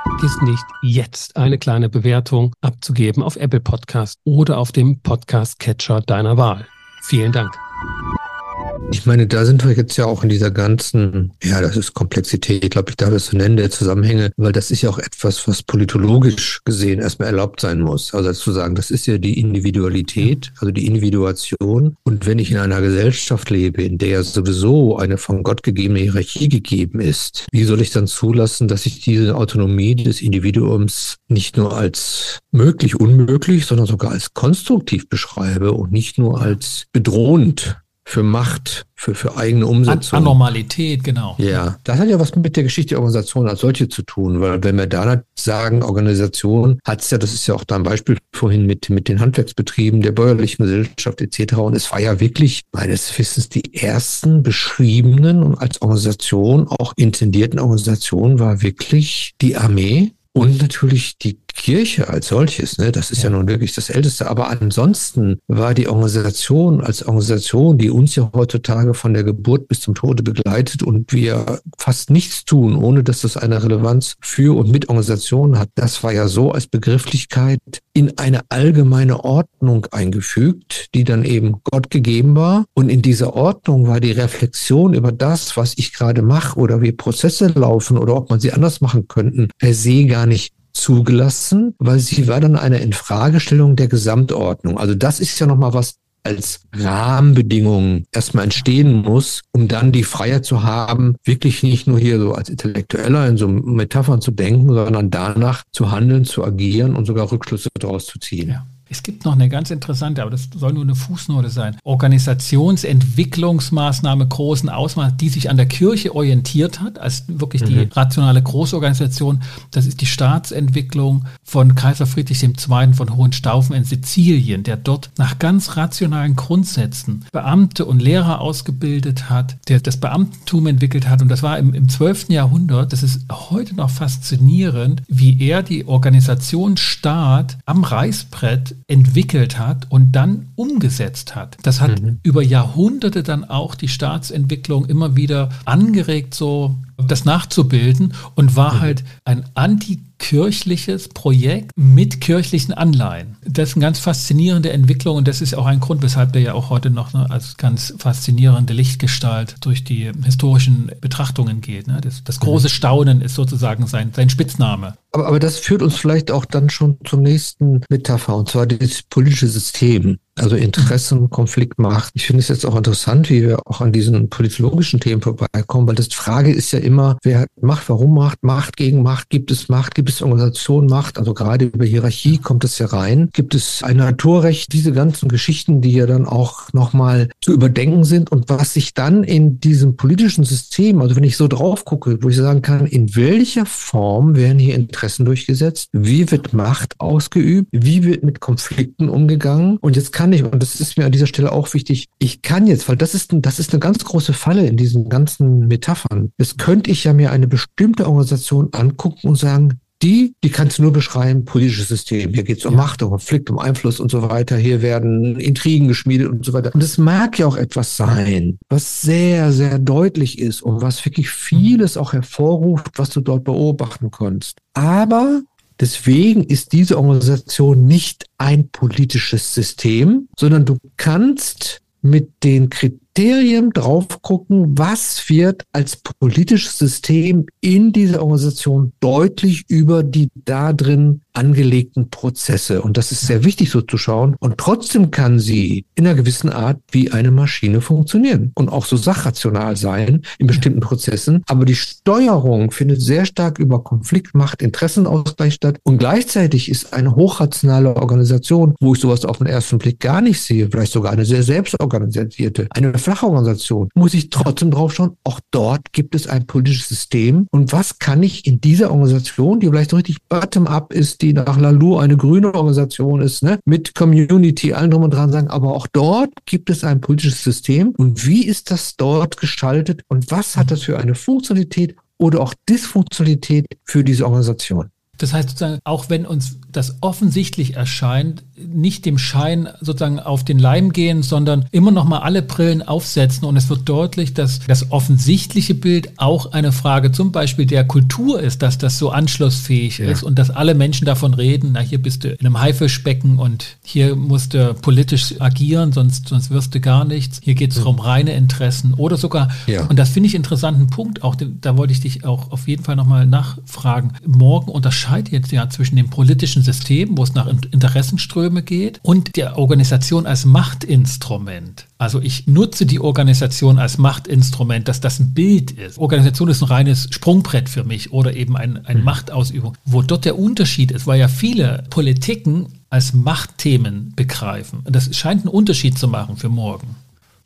Vergiss nicht, jetzt eine kleine Bewertung abzugeben auf Apple Podcast oder auf dem Podcast Catcher deiner Wahl. Vielen Dank. Ich meine, da sind wir jetzt ja auch in dieser ganzen, ja, das ist Komplexität, glaube ich, darf es so nennen, der Zusammenhänge, weil das ist ja auch etwas, was politologisch gesehen erstmal erlaubt sein muss. Also zu sagen, das ist ja die Individualität, also die Individuation. Und wenn ich in einer Gesellschaft lebe, in der sowieso eine von Gott gegebene Hierarchie gegeben ist, wie soll ich dann zulassen, dass ich diese Autonomie des Individuums nicht nur als möglich, unmöglich, sondern sogar als konstruktiv beschreibe und nicht nur als bedrohend für Macht, für, für eigene Umsetzung. Anormalität, genau. Ja, das hat ja was mit der Geschichte der Organisation als solche zu tun, weil wenn wir da sagen, Organisation hat es ja, das ist ja auch da ein Beispiel vorhin mit, mit den Handwerksbetrieben der bäuerlichen Gesellschaft etc. Und es war ja wirklich meines Wissens die ersten beschriebenen und als Organisation auch intendierten Organisationen war wirklich die Armee und natürlich die Kirche als solches, ne, das ist ja. ja nun wirklich das Älteste. Aber ansonsten war die Organisation als Organisation, die uns ja heutzutage von der Geburt bis zum Tode begleitet und wir fast nichts tun, ohne dass das eine Relevanz für und mit Organisation hat. Das war ja so als Begrifflichkeit in eine allgemeine Ordnung eingefügt, die dann eben Gott gegeben war. Und in dieser Ordnung war die Reflexion über das, was ich gerade mache oder wie Prozesse laufen oder ob man sie anders machen könnten, per se gar nicht zugelassen, weil sie war dann eine Infragestellung der Gesamtordnung. Also das ist ja nochmal was als Rahmenbedingung erstmal entstehen muss, um dann die Freiheit zu haben, wirklich nicht nur hier so als Intellektueller in so Metaphern zu denken, sondern danach zu handeln, zu agieren und sogar Rückschlüsse daraus zu ziehen. Ja. Es gibt noch eine ganz interessante, aber das soll nur eine Fußnote sein. Organisationsentwicklungsmaßnahme großen Ausmaß, die sich an der Kirche orientiert hat, als wirklich mhm. die rationale Großorganisation. Das ist die Staatsentwicklung von Kaiser Friedrich II. von Hohenstaufen in Sizilien, der dort nach ganz rationalen Grundsätzen Beamte und Lehrer ausgebildet hat, der das Beamtentum entwickelt hat. Und das war im, im 12. Jahrhundert. Das ist heute noch faszinierend, wie er die Organisation Staat am Reißbrett entwickelt hat und dann umgesetzt hat. Das hat mhm. über Jahrhunderte dann auch die Staatsentwicklung immer wieder angeregt, so das nachzubilden und war mhm. halt ein antikirchliches Projekt mit kirchlichen Anleihen. Das ist eine ganz faszinierende Entwicklung und das ist auch ein Grund, weshalb der ja auch heute noch ne, als ganz faszinierende Lichtgestalt durch die historischen Betrachtungen geht. Ne? Das, das, große mhm. Staunen ist sozusagen sein, sein Spitzname. Aber, aber das führt uns vielleicht auch dann schon zum nächsten Metapher, und zwar das politische System also Interessen, Konflikt, Macht. Ich finde es jetzt auch interessant, wie wir auch an diesen politologischen Themen vorbeikommen, weil das Frage ist ja immer, wer Macht, warum Macht, Macht gegen Macht, gibt es Macht, gibt es Organisation, Macht, also gerade über Hierarchie kommt es ja rein, gibt es ein Naturrecht, diese ganzen Geschichten, die ja dann auch nochmal zu überdenken sind. Und was sich dann in diesem politischen System, also wenn ich so drauf gucke, wo ich sagen kann, in welcher Form werden hier Interessen durchgesetzt, wie wird Macht ausgeübt, wie wird mit Konflikten umgegangen? Und jetzt kann kann ich, und das ist mir an dieser Stelle auch wichtig, ich kann jetzt, weil das ist, ein, das ist eine ganz große Falle in diesen ganzen Metaphern. Jetzt könnte ich ja mir eine bestimmte Organisation angucken und sagen, die, die kannst du nur beschreiben, politisches System. Hier geht es um ja. Macht, um Konflikt, um Einfluss und so weiter. Hier werden Intrigen geschmiedet und so weiter. Und es mag ja auch etwas sein, was sehr, sehr deutlich ist und was wirklich vieles auch hervorruft, was du dort beobachten kannst. Aber Deswegen ist diese Organisation nicht ein politisches System, sondern du kannst mit den Kriterien drauf gucken, was wird als politisches System in dieser Organisation deutlich über die da drin angelegten Prozesse. Und das ist sehr wichtig so zu schauen. Und trotzdem kann sie in einer gewissen Art wie eine Maschine funktionieren und auch so sachrational sein in bestimmten Prozessen. Aber die Steuerung findet sehr stark über Konflikt, Macht, Interessenausgleich statt. Und gleichzeitig ist eine hochrationale Organisation, wo ich sowas auf den ersten Blick gar nicht sehe, vielleicht sogar eine sehr selbstorganisierte, eine flache Organisation, muss ich trotzdem drauf schauen, auch dort gibt es ein politisches System. Und was kann ich in dieser Organisation, die vielleicht so richtig bottom-up ist, die nach Lalu eine grüne Organisation ist, ne, mit Community, allen drum und dran sagen, aber auch dort gibt es ein politisches System. Und wie ist das dort gestaltet und was hat das für eine Funktionalität oder auch Dysfunktionalität für diese Organisation? Das heißt sozusagen, auch wenn uns das offensichtlich erscheint, nicht dem Schein sozusagen auf den Leim gehen, sondern immer noch mal alle Brillen aufsetzen und es wird deutlich, dass das offensichtliche Bild auch eine Frage zum Beispiel der Kultur ist, dass das so anschlussfähig ja. ist und dass alle Menschen davon reden, na hier bist du in einem Haifischbecken und hier musst du politisch agieren, sonst, sonst wirst du gar nichts. Hier geht es ja. um reine Interessen oder sogar, ja. und das finde ich interessanten Punkt, auch da wollte ich dich auch auf jeden Fall nochmal nachfragen. Morgen unterscheidet jetzt ja zwischen dem politischen System, wo es nach Interessenströmen Ströme geht und der Organisation als Machtinstrument. Also ich nutze die Organisation als Machtinstrument, dass das ein Bild ist. Organisation ist ein reines Sprungbrett für mich oder eben ein, eine mhm. Machtausübung. Wo dort der Unterschied ist, weil ja viele Politiken als Machtthemen begreifen. Und das scheint einen Unterschied zu machen für morgen.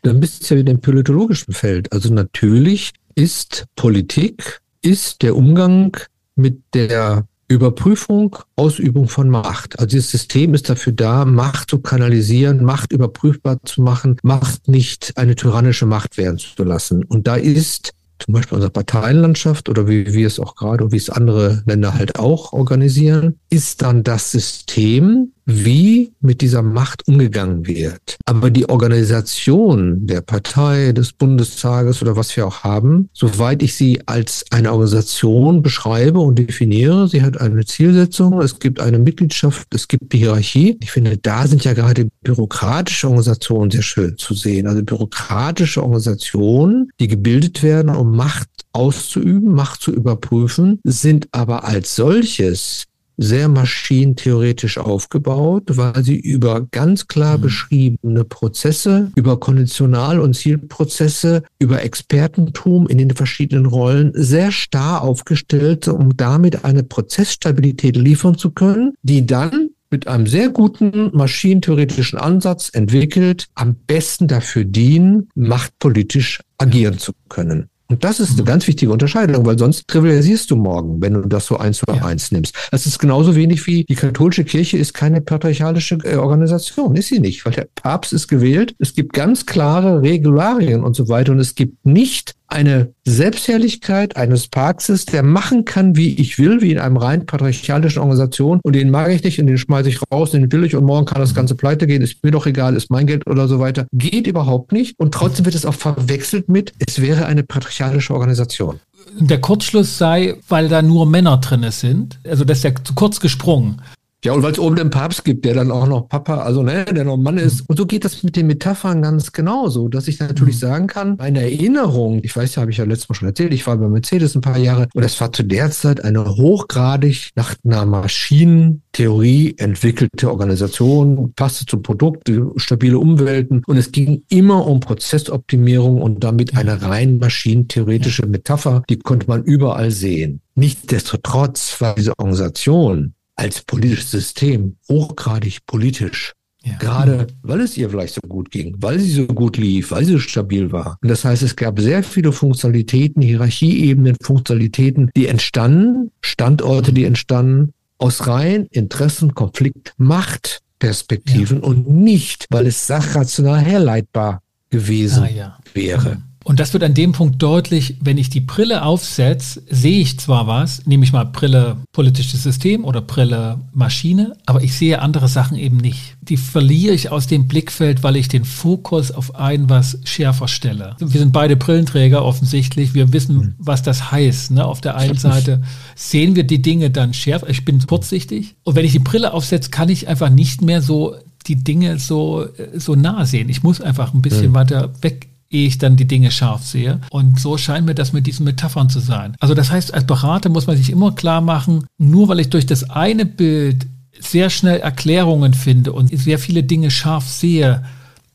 Dann bist du ja wieder im politologischen Feld. Also natürlich ist Politik, ist der Umgang mit der Überprüfung, Ausübung von Macht. Also dieses System ist dafür da, Macht zu kanalisieren, Macht überprüfbar zu machen, Macht nicht eine tyrannische Macht werden zu lassen. Und da ist zum Beispiel unsere Parteienlandschaft oder wie wir es auch gerade und wie es andere Länder halt auch organisieren, ist dann das System, wie mit dieser Macht umgegangen wird. Aber die Organisation der Partei, des Bundestages oder was wir auch haben, soweit ich sie als eine Organisation beschreibe und definiere, sie hat eine Zielsetzung, es gibt eine Mitgliedschaft, es gibt die Hierarchie. Ich finde, da sind ja gerade bürokratische Organisationen sehr schön zu sehen. Also bürokratische Organisationen, die gebildet werden, um Macht auszuüben, Macht zu überprüfen, sind aber als solches sehr maschinentheoretisch aufgebaut, weil sie über ganz klar mhm. beschriebene Prozesse, über Konditional- und Zielprozesse, über Expertentum in den verschiedenen Rollen sehr starr aufgestellt, um damit eine Prozessstabilität liefern zu können, die dann mit einem sehr guten maschinentheoretischen Ansatz entwickelt, am besten dafür dienen, machtpolitisch agieren zu können. Und das ist eine ganz wichtige Unterscheidung, weil sonst trivialisierst du morgen, wenn du das so eins zu ja. eins nimmst. Das ist genauso wenig wie die katholische Kirche ist keine patriarchalische äh, Organisation, ist sie nicht, weil der Papst ist gewählt. Es gibt ganz klare Regularien und so weiter und es gibt nicht eine Selbstherrlichkeit eines Papstes, der machen kann, wie ich will, wie in einem rein patriarchalischen Organisation und den mag ich nicht und den schmeiße ich raus, den will ich und morgen kann das. Ganze pleite gehen, ist mir doch egal, ist mein Geld oder so weiter. Geht überhaupt nicht und trotzdem wird es auch verwechselt mit, es wäre eine patriarchalische Organisation. Der Kurzschluss sei, weil da nur Männer drin sind, also das ist ja zu kurz gesprungen. Ja, und weil es oben den Papst gibt, der dann auch noch Papa, also ne, der noch Mann ist. Und so geht das mit den Metaphern ganz genauso, dass ich natürlich mhm. sagen kann, meine Erinnerung, ich weiß ja, habe ich ja letztes Mal schon erzählt, ich war bei Mercedes ein paar Jahre und es war zu der Zeit eine hochgradig nach einer Maschinentheorie entwickelte Organisation, passte zum Produkt, stabile Umwelten und es ging immer um Prozessoptimierung und damit eine rein maschinentheoretische Metapher, die konnte man überall sehen. Nichtsdestotrotz war diese Organisation als politisches System hochgradig politisch. Ja. Gerade weil es ihr vielleicht so gut ging, weil sie so gut lief, weil sie so stabil war. Und das heißt, es gab sehr viele Funktionalitäten, Hierarchieebenen, Funktionalitäten, die entstanden, Standorte, die entstanden aus rein Interessen, Konflikt, Machtperspektiven ja. und nicht, weil es sachrational herleitbar gewesen ah, ja. wäre. Und das wird an dem Punkt deutlich, wenn ich die Brille aufsetze, sehe ich zwar was, nehme ich mal Brille politisches System oder Brille Maschine, aber ich sehe andere Sachen eben nicht. Die verliere ich aus dem Blickfeld, weil ich den Fokus auf ein was schärfer stelle. Wir sind beide Brillenträger offensichtlich, wir wissen, hm. was das heißt. Ne? Auf der einen Seite sehen wir die Dinge dann schärfer, ich bin kurzsichtig und wenn ich die Brille aufsetze, kann ich einfach nicht mehr so die Dinge so, so nah sehen. Ich muss einfach ein bisschen mhm. weiter weg ehe ich dann die Dinge scharf sehe. Und so scheint mir das mit diesen Metaphern zu sein. Also das heißt, als Berater muss man sich immer klar machen, nur weil ich durch das eine Bild sehr schnell Erklärungen finde und sehr viele Dinge scharf sehe,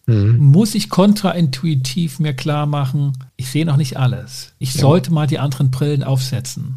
mhm. muss ich kontraintuitiv mir klar machen, ich sehe noch nicht alles. Ich ja. sollte mal die anderen Brillen aufsetzen.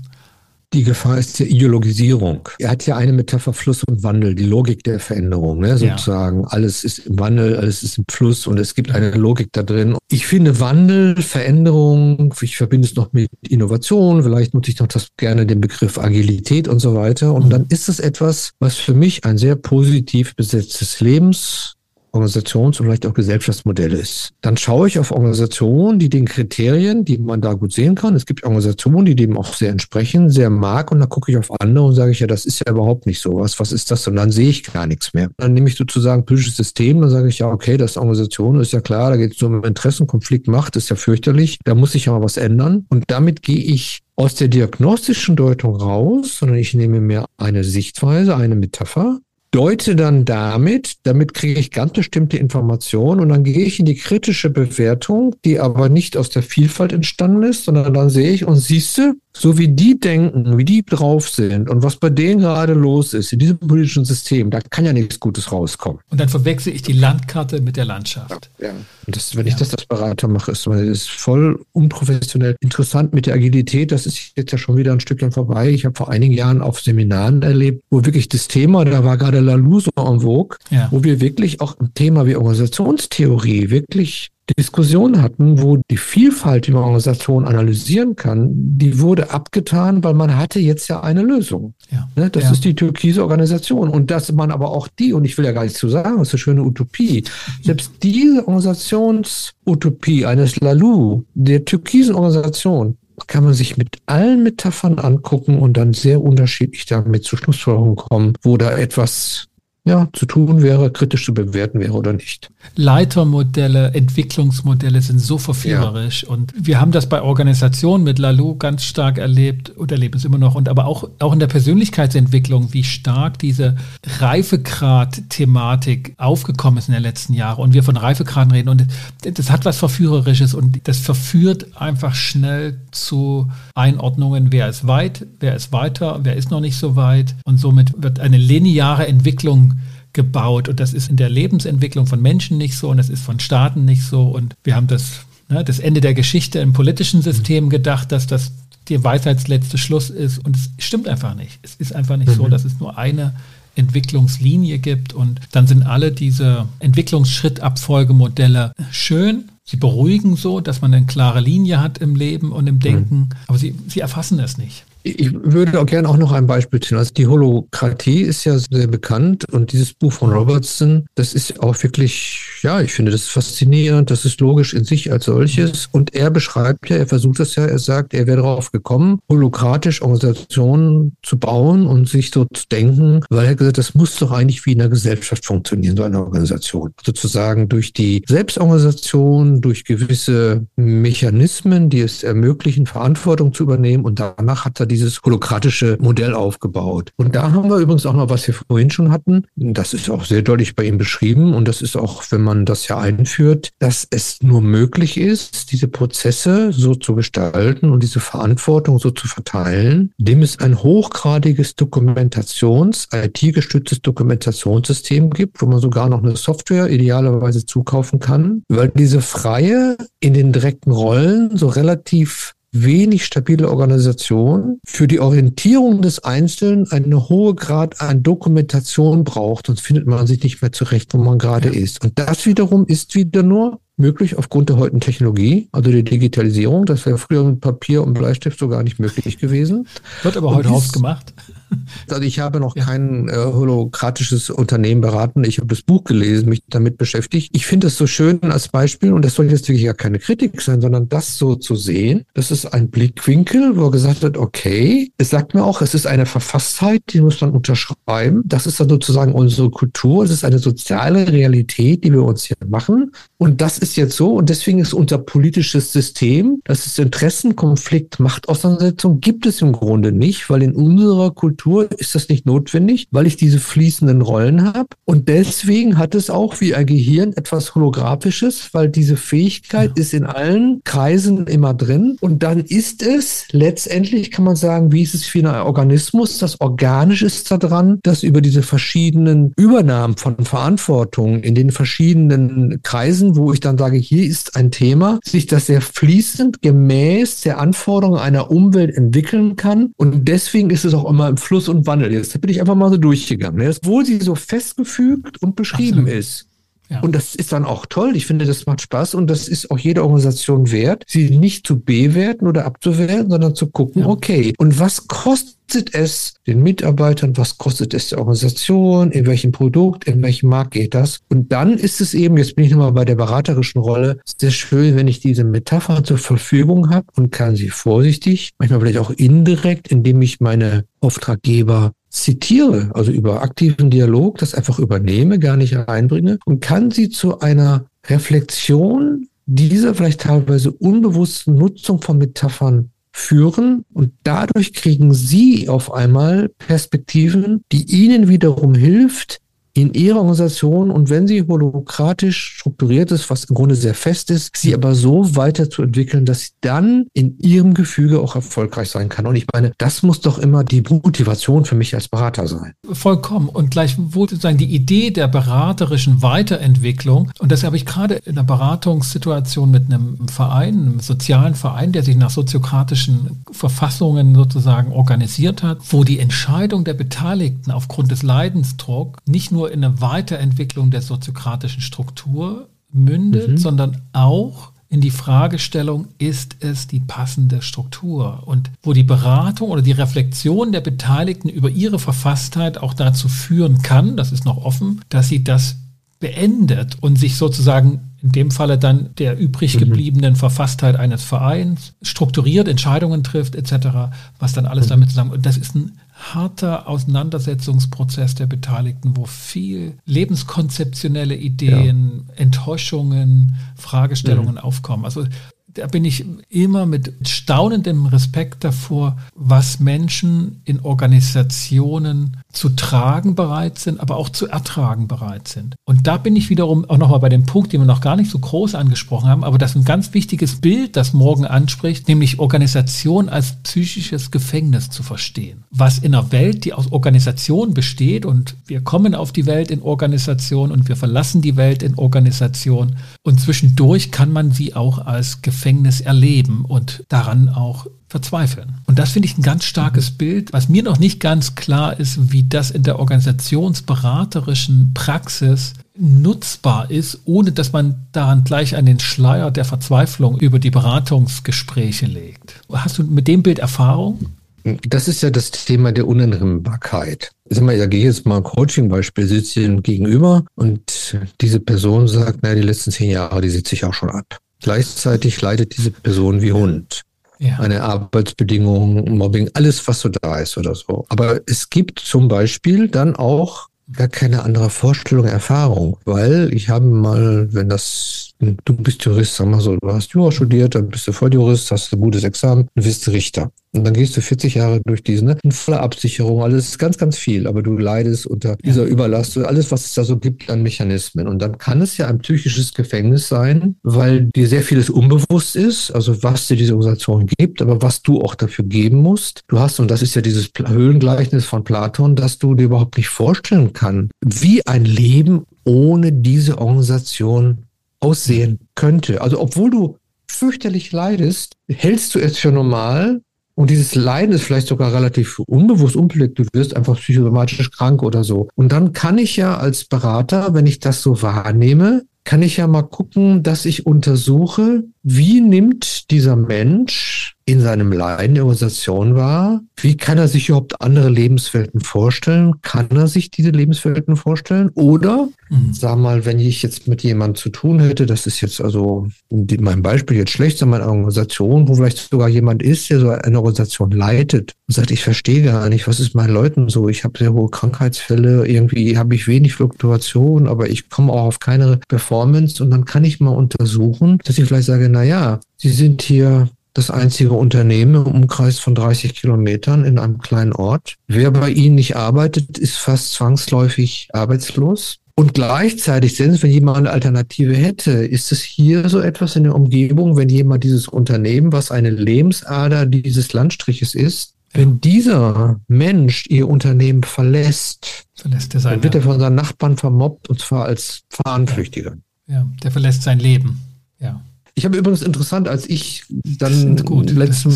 Die Gefahr ist die Ideologisierung. Er hat ja eine Metapher Fluss und Wandel, die Logik der Veränderung, ne? sozusagen. Ja. Alles ist im Wandel, alles ist im Fluss und es gibt eine Logik da drin. Ich finde Wandel, Veränderung, ich verbinde es noch mit Innovation, vielleicht nutze ich noch das gerne den Begriff Agilität und so weiter. Und mhm. dann ist es etwas, was für mich ein sehr positiv besetztes Lebens Organisations- und vielleicht auch Gesellschaftsmodell ist. Dann schaue ich auf Organisationen, die den Kriterien, die man da gut sehen kann. Es gibt Organisationen, die dem auch sehr entsprechen, sehr mag. Und dann gucke ich auf andere und sage ich, ja, das ist ja überhaupt nicht so. Was, was ist das? Und dann sehe ich gar nichts mehr. Dann nehme ich sozusagen politisches System, dann sage ich, ja, okay, das ist Organisation, ist ja klar, da geht es um Interessenkonflikt, Macht, ist ja fürchterlich. Da muss sich ja mal was ändern. Und damit gehe ich aus der diagnostischen Deutung raus, sondern ich nehme mir eine Sichtweise, eine Metapher deute dann damit, damit kriege ich ganz bestimmte Informationen und dann gehe ich in die kritische Bewertung, die aber nicht aus der Vielfalt entstanden ist, sondern dann sehe ich und siehste, so wie die denken, wie die drauf sind und was bei denen gerade los ist in diesem politischen System, da kann ja nichts Gutes rauskommen. Und dann verwechsel ich die Landkarte mit der Landschaft. Ja, ja. Und das, wenn ja. ich das als Berater mache, ist es voll unprofessionell. Interessant mit der Agilität, das ist jetzt ja schon wieder ein Stückchen vorbei. Ich habe vor einigen Jahren auf Seminaren erlebt, wo wirklich das Thema, da war gerade Lalou so en vogue, ja. wo wir wirklich auch ein Thema wie Organisationstheorie wirklich Diskussion hatten, wo die Vielfalt, die man Organisation analysieren kann, die wurde abgetan, weil man hatte jetzt ja eine Lösung. Ja. Ne, das ja. ist die türkise Organisation. Und dass man aber auch die, und ich will ja gar nichts zu sagen, das ist eine schöne Utopie, selbst diese Organisationsutopie eines Lalou, der türkisen Organisation, kann man sich mit allen Metaphern angucken und dann sehr unterschiedlich damit zu Schlussfolgerungen kommen, wo da etwas ja, zu tun wäre, kritisch zu bewerten wäre oder nicht. Leitermodelle, Entwicklungsmodelle sind so verführerisch ja. und wir haben das bei Organisationen mit Lalou ganz stark erlebt und erleben es immer noch und aber auch, auch in der Persönlichkeitsentwicklung, wie stark diese Reifegrad-Thematik aufgekommen ist in den letzten Jahren und wir von Reifegraden reden und das hat was Verführerisches und das verführt einfach schnell zu Einordnungen, wer ist weit, wer ist weiter, wer ist noch nicht so weit und somit wird eine lineare Entwicklung gebaut. Und das ist in der Lebensentwicklung von Menschen nicht so und das ist von Staaten nicht so. Und wir haben das, ne, das Ende der Geschichte im politischen System gedacht, dass das der Weisheitsletzte Schluss ist. Und es stimmt einfach nicht. Es ist einfach nicht mhm. so, dass es nur eine Entwicklungslinie gibt. Und dann sind alle diese Entwicklungsschrittabfolgemodelle schön. Sie beruhigen so, dass man eine klare Linie hat im Leben und im Denken, mhm. aber sie, sie erfassen es nicht. Ich würde auch gerne auch noch ein Beispiel ziehen. Also die Holokratie ist ja sehr bekannt und dieses Buch von Robertson, das ist auch wirklich, ja, ich finde das faszinierend, das ist logisch in sich als solches. Und er beschreibt ja, er versucht das ja, er sagt, er wäre darauf gekommen, holokratisch Organisationen zu bauen und sich so zu denken, weil er gesagt, das muss doch eigentlich wie in einer Gesellschaft funktionieren, so eine Organisation. Sozusagen durch die Selbstorganisation, durch gewisse Mechanismen, die es ermöglichen, Verantwortung zu übernehmen und danach hat er dieses holokratische Modell aufgebaut. Und da haben wir übrigens auch noch, was wir vorhin schon hatten, das ist auch sehr deutlich bei ihm beschrieben und das ist auch, wenn man das ja einführt, dass es nur möglich ist, diese Prozesse so zu gestalten und diese Verantwortung so zu verteilen, indem es ein hochgradiges Dokumentations-, IT-gestütztes Dokumentationssystem gibt, wo man sogar noch eine Software idealerweise zukaufen kann, weil diese freie in den direkten Rollen so relativ wenig stabile Organisation für die Orientierung des Einzelnen eine hohe Grad an Dokumentation braucht, sonst findet man sich nicht mehr zurecht, wo man gerade ja. ist. Und das wiederum ist wieder nur möglich aufgrund der heutigen Technologie, also der Digitalisierung. Das wäre früher mit Papier und Bleistift so gar nicht möglich gewesen. Wird aber heute oft gemacht. Also ich habe noch kein äh, holokratisches Unternehmen beraten. Ich habe das Buch gelesen, mich damit beschäftigt. Ich finde es so schön als Beispiel, und das soll jetzt wirklich gar keine Kritik sein, sondern das so zu sehen. Das ist ein Blickwinkel, wo er gesagt hat, okay, es sagt mir auch, es ist eine Verfasstheit, die muss man unterschreiben. Das ist dann sozusagen unsere Kultur. Es ist eine soziale Realität, die wir uns hier machen. Und das ist jetzt so und deswegen ist unser politisches System, das ist Interessenkonflikt, Machtauseinandersetzung, gibt es im Grunde nicht, weil in unserer Kultur ist das nicht notwendig, weil ich diese fließenden Rollen habe. Und deswegen hat es auch wie ein Gehirn etwas Holographisches, weil diese Fähigkeit ja. ist in allen Kreisen immer drin. Und dann ist es letztendlich, kann man sagen, wie ist es für ein Organismus, das organisch ist daran, dass über diese verschiedenen Übernahmen von Verantwortung in den verschiedenen Kreisen, wo ich dann sage, hier ist ein Thema, sich das sehr fließend gemäß der Anforderungen einer Umwelt entwickeln kann. Und deswegen ist es auch immer im Fluss und Wandel. Jetzt bin ich einfach mal so durchgegangen. Obwohl sie so festgefügt und beschrieben Absolut. ist. Ja. Und das ist dann auch toll. Ich finde, das macht Spaß und das ist auch jede Organisation wert, sie nicht zu bewerten oder abzuwerten, sondern zu gucken, ja. okay, und was kostet es den Mitarbeitern, was kostet es der Organisation, in welchem Produkt, in welchem Markt geht das? Und dann ist es eben, jetzt bin ich nochmal bei der beraterischen Rolle, sehr schön, wenn ich diese Metapher zur Verfügung habe und kann sie vorsichtig, manchmal vielleicht auch indirekt, indem ich meine Auftraggeber zitiere, also über aktiven Dialog, das einfach übernehme, gar nicht einbringe und kann sie zu einer Reflexion dieser vielleicht teilweise unbewussten Nutzung von Metaphern führen und dadurch kriegen sie auf einmal Perspektiven, die ihnen wiederum hilft, in ihrer Organisation und wenn sie holokratisch strukturiert ist, was im Grunde sehr fest ist, sie aber so weiterzuentwickeln, dass sie dann in ihrem Gefüge auch erfolgreich sein kann. Und ich meine, das muss doch immer die Motivation für mich als Berater sein. Vollkommen. Und gleichwohl sozusagen die Idee der beraterischen Weiterentwicklung, und das habe ich gerade in einer Beratungssituation mit einem Verein, einem sozialen Verein, der sich nach soziokratischen Verfassungen sozusagen organisiert hat, wo die Entscheidung der Beteiligten aufgrund des Leidensdrucks nicht nur nur in eine Weiterentwicklung der soziokratischen Struktur mündet, mhm. sondern auch in die Fragestellung, ist es die passende Struktur? Und wo die Beratung oder die Reflexion der Beteiligten über ihre Verfasstheit auch dazu führen kann, das ist noch offen, dass sie das beendet und sich sozusagen in dem Falle dann der übrig mhm. gebliebenen Verfasstheit eines Vereins strukturiert Entscheidungen trifft etc., was dann alles mhm. damit zusammen. Und das ist ein harter Auseinandersetzungsprozess der Beteiligten, wo viel lebenskonzeptionelle Ideen, ja. Enttäuschungen, Fragestellungen mhm. aufkommen. Also da bin ich immer mit staunendem Respekt davor, was Menschen in Organisationen zu tragen bereit sind, aber auch zu ertragen bereit sind. Und da bin ich wiederum auch nochmal bei dem Punkt, den wir noch gar nicht so groß angesprochen haben, aber das ist ein ganz wichtiges Bild, das morgen anspricht, nämlich Organisation als psychisches Gefängnis zu verstehen. Was in einer Welt, die aus Organisation besteht und wir kommen auf die Welt in Organisation und wir verlassen die Welt in Organisation und zwischendurch kann man sie auch als Gefängnis erleben und daran auch verzweifeln. Und das finde ich ein ganz starkes mhm. Bild. Was mir noch nicht ganz klar ist, wie das in der organisationsberaterischen Praxis nutzbar ist, ohne dass man daran gleich einen Schleier der Verzweiflung über die Beratungsgespräche legt. Hast du mit dem Bild Erfahrung? Das ist ja das Thema der Unentrinnbarkeit. Sag mal, da gehe jetzt mal ein Coaching-Beispiel, sitzt hier gegenüber und diese Person sagt, na, die letzten zehn Jahre, die sitze ich auch schon ab. Gleichzeitig leidet diese Person wie Hund ja. eine Arbeitsbedingung, Mobbing, alles, was so da ist oder so. Aber es gibt zum Beispiel dann auch gar keine andere Vorstellung, Erfahrung, weil ich habe mal, wenn das, du bist Jurist, sag mal so, du hast Jura studiert, dann bist du Volljurist, hast ein gutes Examen, du bist Richter. Und dann gehst du 40 Jahre durch diese, ne? Eine volle Absicherung, alles ganz, ganz viel, aber du leidest unter dieser Überlastung, alles, was es da so gibt an Mechanismen. Und dann kann es ja ein psychisches Gefängnis sein, weil dir sehr vieles unbewusst ist, also was dir diese Organisation gibt, aber was du auch dafür geben musst. Du hast, und das ist ja dieses Höhlengleichnis von Platon, dass du dir überhaupt nicht vorstellen kannst, wie ein Leben ohne diese Organisation aussehen könnte. Also obwohl du fürchterlich leidest, hältst du es für normal, und dieses Leiden ist vielleicht sogar relativ unbewusst, unbewusst. Du wirst einfach psychosomatisch krank oder so. Und dann kann ich ja als Berater, wenn ich das so wahrnehme, kann ich ja mal gucken, dass ich untersuche, wie nimmt dieser Mensch in seinem Leiden der Organisation wahr? Wie kann er sich überhaupt andere Lebenswelten vorstellen? Kann er sich diese Lebenswelten vorstellen? Oder, mhm. sag mal, wenn ich jetzt mit jemandem zu tun hätte, das ist jetzt also in meinem Beispiel jetzt schlecht, sondern eine Organisation, wo vielleicht sogar jemand ist, der so eine Organisation leitet und sagt, ich verstehe gar nicht, was ist meinen Leuten so? Ich habe sehr hohe Krankheitsfälle, irgendwie habe ich wenig Fluktuation, aber ich komme auch auf keine Performance und dann kann ich mal untersuchen, dass ich vielleicht sage, na ja, Sie sind hier das einzige Unternehmen im Umkreis von 30 Kilometern in einem kleinen Ort. Wer bei Ihnen nicht arbeitet, ist fast zwangsläufig arbeitslos. Und gleichzeitig, selbst wenn jemand eine Alternative hätte, ist es hier so etwas in der Umgebung, wenn jemand dieses Unternehmen, was eine Lebensader dieses Landstriches ist, wenn dieser Mensch ihr Unternehmen verlässt, verlässt er dann wird er von seinen Nachbarn vermobbt und zwar als Fahnenflüchtiger. Ja, der verlässt sein Leben. Ja. Ich habe übrigens interessant, als ich dann letzten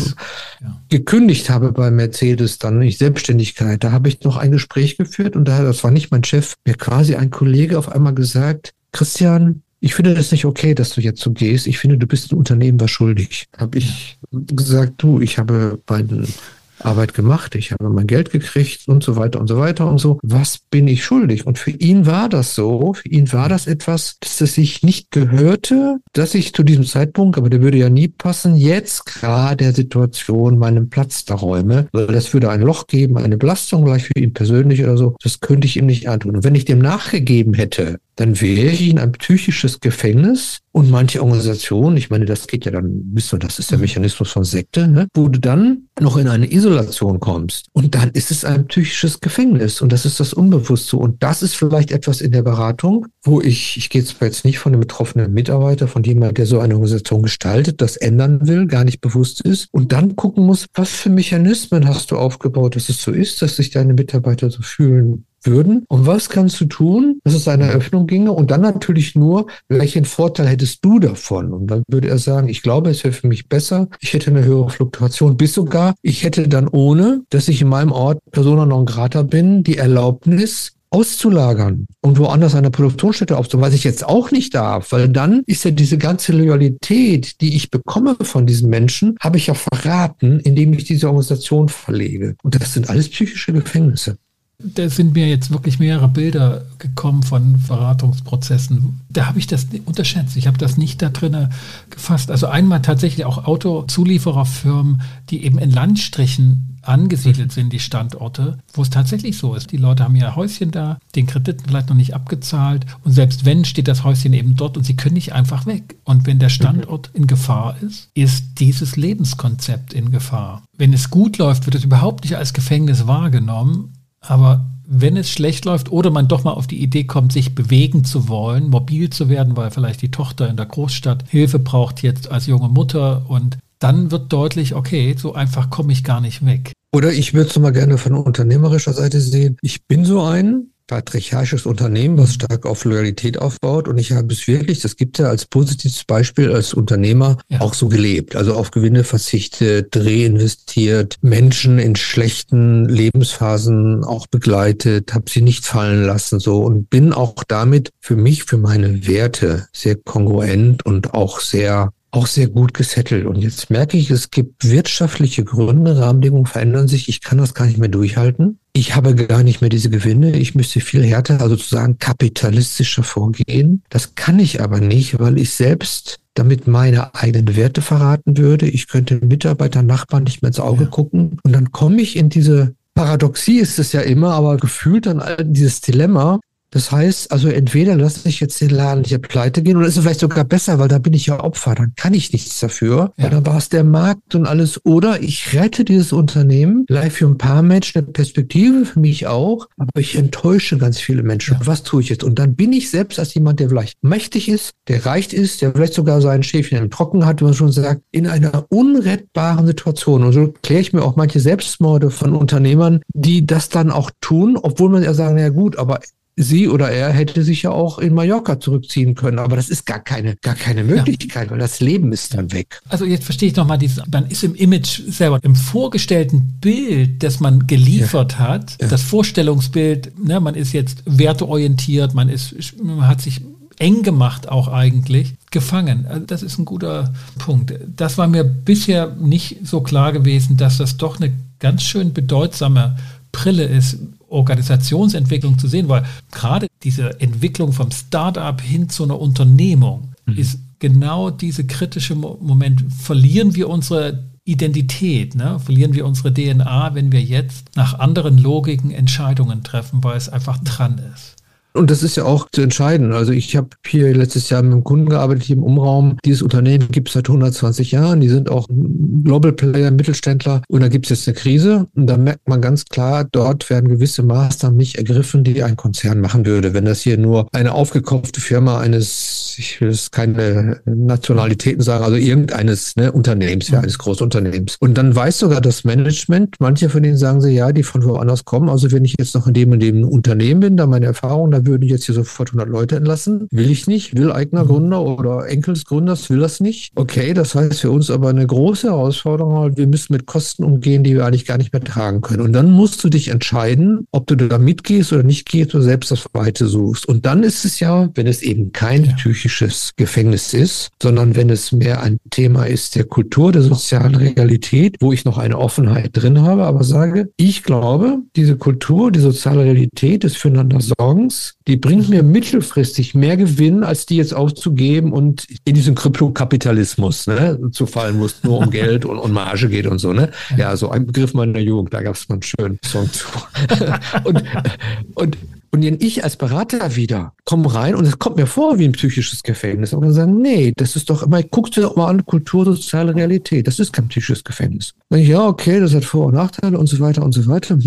ja. gekündigt habe bei Mercedes, dann nicht Selbstständigkeit, da habe ich noch ein Gespräch geführt und da, das war nicht mein Chef, mir quasi ein Kollege auf einmal gesagt, Christian, ich finde das nicht okay, dass du jetzt so gehst. Ich finde, du bist ein Unternehmen was schuldig. Habe ich gesagt, du, ich habe bei den Arbeit gemacht, ich habe mein Geld gekriegt und so weiter und so weiter und so. Was bin ich schuldig? Und für ihn war das so, für ihn war das etwas, dass es sich nicht gehörte, dass ich zu diesem Zeitpunkt, aber der würde ja nie passen, jetzt gerade der Situation meinen Platz da räume, weil das würde ein Loch geben, eine Belastung gleich für ihn persönlich oder so. Das könnte ich ihm nicht antun. Und wenn ich dem nachgegeben hätte, dann wäre ich in ein psychisches Gefängnis. Und manche Organisationen, ich meine, das geht ja dann, wisst ihr, das ist der mhm. Mechanismus von Sekte, ne, wo du dann noch in eine Isolation kommst. Und dann ist es ein psychisches Gefängnis. Und das ist das Unbewusste. Und das ist vielleicht etwas in der Beratung, wo ich, ich gehe zwar jetzt nicht von dem betroffenen Mitarbeiter, von jemand, der so eine Organisation gestaltet, das ändern will, gar nicht bewusst ist. Und dann gucken muss, was für Mechanismen hast du aufgebaut, dass es so ist, dass sich deine Mitarbeiter so fühlen, würden. Und was kannst du tun, dass es eine Eröffnung ginge? Und dann natürlich nur, welchen Vorteil hättest du davon? Und dann würde er sagen, ich glaube, es wäre für mich besser, ich hätte eine höhere Fluktuation, bis sogar, ich hätte dann ohne, dass ich in meinem Ort Persona non grata bin, die Erlaubnis, auszulagern und woanders eine Produktionsstätte aufzubauen, was ich jetzt auch nicht darf, weil dann ist ja diese ganze Loyalität, die ich bekomme von diesen Menschen, habe ich ja verraten, indem ich diese Organisation verlege. Und das sind alles psychische Gefängnisse da sind mir jetzt wirklich mehrere Bilder gekommen von Verratungsprozessen. Da habe ich das unterschätzt. Ich habe das nicht da drin gefasst. Also einmal tatsächlich auch Autozuliefererfirmen, die eben in Landstrichen angesiedelt sind, die Standorte, wo es tatsächlich so ist. Die Leute haben ihr Häuschen da, den Krediten vielleicht noch nicht abgezahlt und selbst wenn, steht das Häuschen eben dort und sie können nicht einfach weg. Und wenn der Standort in Gefahr ist, ist dieses Lebenskonzept in Gefahr. Wenn es gut läuft, wird es überhaupt nicht als Gefängnis wahrgenommen, aber wenn es schlecht läuft oder man doch mal auf die Idee kommt, sich bewegen zu wollen, mobil zu werden, weil vielleicht die Tochter in der Großstadt Hilfe braucht jetzt als junge Mutter und dann wird deutlich, okay, so einfach komme ich gar nicht weg. Oder ich würde es mal gerne von unternehmerischer Seite sehen. Ich bin so ein, patriarchisches Unternehmen, was stark auf Loyalität aufbaut. Und ich habe es wirklich, das gibt ja als positives Beispiel als Unternehmer ja. auch so gelebt. Also auf Gewinne verzichtet, reinvestiert, Menschen in schlechten Lebensphasen auch begleitet, habe sie nicht fallen lassen so und bin auch damit für mich, für meine Werte sehr kongruent und auch sehr auch sehr gut gesettelt. Und jetzt merke ich, es gibt wirtschaftliche Gründe, Rahmenbedingungen verändern sich. Ich kann das gar nicht mehr durchhalten. Ich habe gar nicht mehr diese Gewinne. Ich müsste viel härter, also sozusagen kapitalistischer vorgehen. Das kann ich aber nicht, weil ich selbst damit meine eigenen Werte verraten würde. Ich könnte Mitarbeiter, Nachbarn nicht mehr ins Auge ja. gucken. Und dann komme ich in diese Paradoxie ist es ja immer, aber gefühlt dann dieses Dilemma, das heißt, also entweder lasse ich jetzt den Laden hier pleite gehen oder ist es vielleicht sogar besser, weil da bin ich ja Opfer, dann kann ich nichts dafür. Ja. dann war es der Markt und alles. Oder ich rette dieses Unternehmen, vielleicht für ein paar Menschen eine Perspektive, für mich auch, aber ich enttäusche ganz viele Menschen. Ja. Was tue ich jetzt? Und dann bin ich selbst als jemand, der vielleicht mächtig ist, der reicht ist, der vielleicht sogar seinen Schäfchen im Trocken hat, wie man schon sagt, in einer unrettbaren Situation. Und so kläre ich mir auch manche Selbstmorde von Unternehmern, die das dann auch tun, obwohl man ja sagen, ja gut, aber sie oder er hätte sich ja auch in Mallorca zurückziehen können, aber das ist gar keine, gar keine Möglichkeit, ja. weil das Leben ist dann weg. Also jetzt verstehe ich nochmal dieses, man ist im Image selber, im vorgestellten Bild, das man geliefert ja. hat, ja. das Vorstellungsbild, ne, man ist jetzt werteorientiert, man ist, man hat sich eng gemacht auch eigentlich, gefangen. Also das ist ein guter Punkt. Das war mir bisher nicht so klar gewesen, dass das doch eine ganz schön bedeutsame Brille ist, Organisationsentwicklung zu sehen, weil gerade diese Entwicklung vom Startup hin zu einer Unternehmung mhm. ist genau diese kritische Moment. Verlieren wir unsere Identität, ne? verlieren wir unsere DNA, wenn wir jetzt nach anderen Logiken Entscheidungen treffen, weil es einfach dran ist. Und das ist ja auch zu entscheiden. Also ich habe hier letztes Jahr mit einem Kunden gearbeitet hier im Umraum. Dieses Unternehmen gibt es seit 120 Jahren. Die sind auch Global Player, Mittelständler. Und da gibt es jetzt eine Krise. Und da merkt man ganz klar, dort werden gewisse Maßnahmen nicht ergriffen, die ein Konzern machen würde. Wenn das hier nur eine aufgekaufte Firma eines, ich will es keine Nationalitäten sagen, also irgendeines ne, Unternehmens, ja, eines Großunternehmens. Und dann weiß sogar das Management, manche von denen sagen sie, ja, die von woanders kommen. Also wenn ich jetzt noch in dem und dem Unternehmen bin, da meine Erfahrung, da würden jetzt hier sofort 100 Leute entlassen. Will ich nicht, will eigener mhm. Gründer oder Enkel des Gründers will das nicht. Okay, das heißt für uns aber eine große Herausforderung, wir müssen mit Kosten umgehen, die wir eigentlich gar nicht mehr tragen können. Und dann musst du dich entscheiden, ob du da mitgehst oder nicht gehst oder selbst das Weite suchst. Und dann ist es ja, wenn es eben kein ja. psychisches Gefängnis ist, sondern wenn es mehr ein Thema ist der Kultur, der sozialen Realität, wo ich noch eine Offenheit drin habe, aber sage, ich glaube, diese Kultur, die soziale Realität des Füreinander-Sorgens, die bringt mir mittelfristig mehr Gewinn, als die jetzt auszugeben und in diesen Kryptokapitalismus ne, zu fallen muss, nur um Geld und, und Marge geht und so. Ne? Ja, so ein Begriff meiner Jugend, da gab es mal einen schönen Song zu. und, und und ich als Berater wieder komme rein und es kommt mir vor wie ein psychisches Gefängnis. Und dann sagen, nee, das ist doch immer, guck dir doch mal an, Kultur, soziale Realität. Das ist kein psychisches Gefängnis. Ja, okay, das hat Vor- und Nachteile und so weiter und so weiter.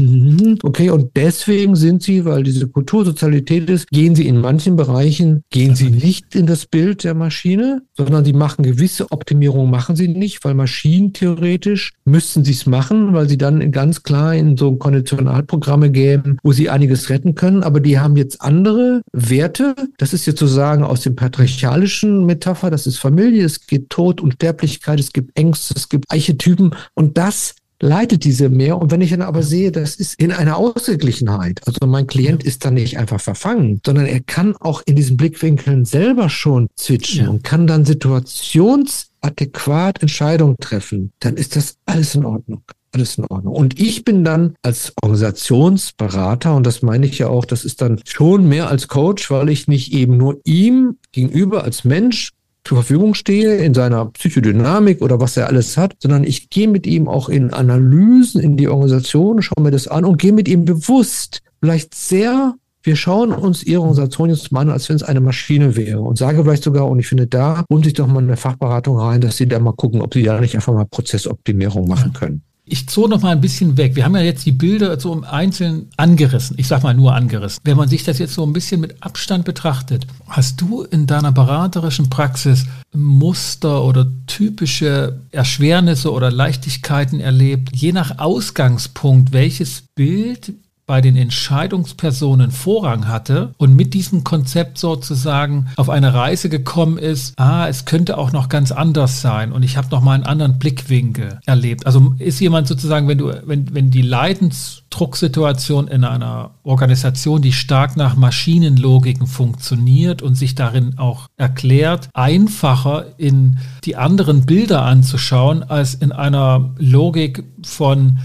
Okay, und deswegen sind sie, weil diese Kultur Sozialität ist, gehen sie in manchen Bereichen, gehen sie nicht in das Bild der Maschine, sondern sie machen gewisse Optimierungen, machen sie nicht, weil Maschinen theoretisch müssten sie es machen, weil sie dann ganz klar in so Konditionalprogramme gäben, wo sie einiges retten können aber die haben jetzt andere Werte. Das ist jetzt sozusagen aus dem patriarchalischen Metapher, das ist Familie, es gibt Tod und Sterblichkeit, es gibt Ängste, es gibt Archetypen und das leitet diese mehr. Und wenn ich dann aber sehe, das ist in einer Ausgeglichenheit, also mein Klient ist dann nicht einfach verfangen, sondern er kann auch in diesen Blickwinkeln selber schon switchen ja. und kann dann situationsadäquat Entscheidungen treffen, dann ist das alles in Ordnung alles in Ordnung. Und ich bin dann als Organisationsberater, und das meine ich ja auch, das ist dann schon mehr als Coach, weil ich nicht eben nur ihm gegenüber als Mensch zur Verfügung stehe in seiner Psychodynamik oder was er alles hat, sondern ich gehe mit ihm auch in Analysen in die Organisation, schaue mir das an und gehe mit ihm bewusst, vielleicht sehr wir schauen uns Ihre Organisation jetzt mal an, als wenn es eine Maschine wäre und sage vielleicht sogar, und ich finde, da holen sich doch mal eine Fachberatung rein, dass Sie da mal gucken, ob Sie da nicht einfach mal Prozessoptimierung machen können. Ich zog noch mal ein bisschen weg. Wir haben ja jetzt die Bilder so im Einzelnen angerissen. Ich sag mal nur angerissen. Wenn man sich das jetzt so ein bisschen mit Abstand betrachtet, hast du in deiner beraterischen Praxis Muster oder typische Erschwernisse oder Leichtigkeiten erlebt, je nach Ausgangspunkt, welches Bild bei den Entscheidungspersonen Vorrang hatte und mit diesem Konzept sozusagen auf eine Reise gekommen ist, ah, es könnte auch noch ganz anders sein und ich habe noch mal einen anderen Blickwinkel erlebt. Also ist jemand sozusagen, wenn du, wenn, wenn die Leidensdrucksituation in einer Organisation, die stark nach Maschinenlogiken funktioniert und sich darin auch erklärt, einfacher in die anderen Bilder anzuschauen als in einer Logik von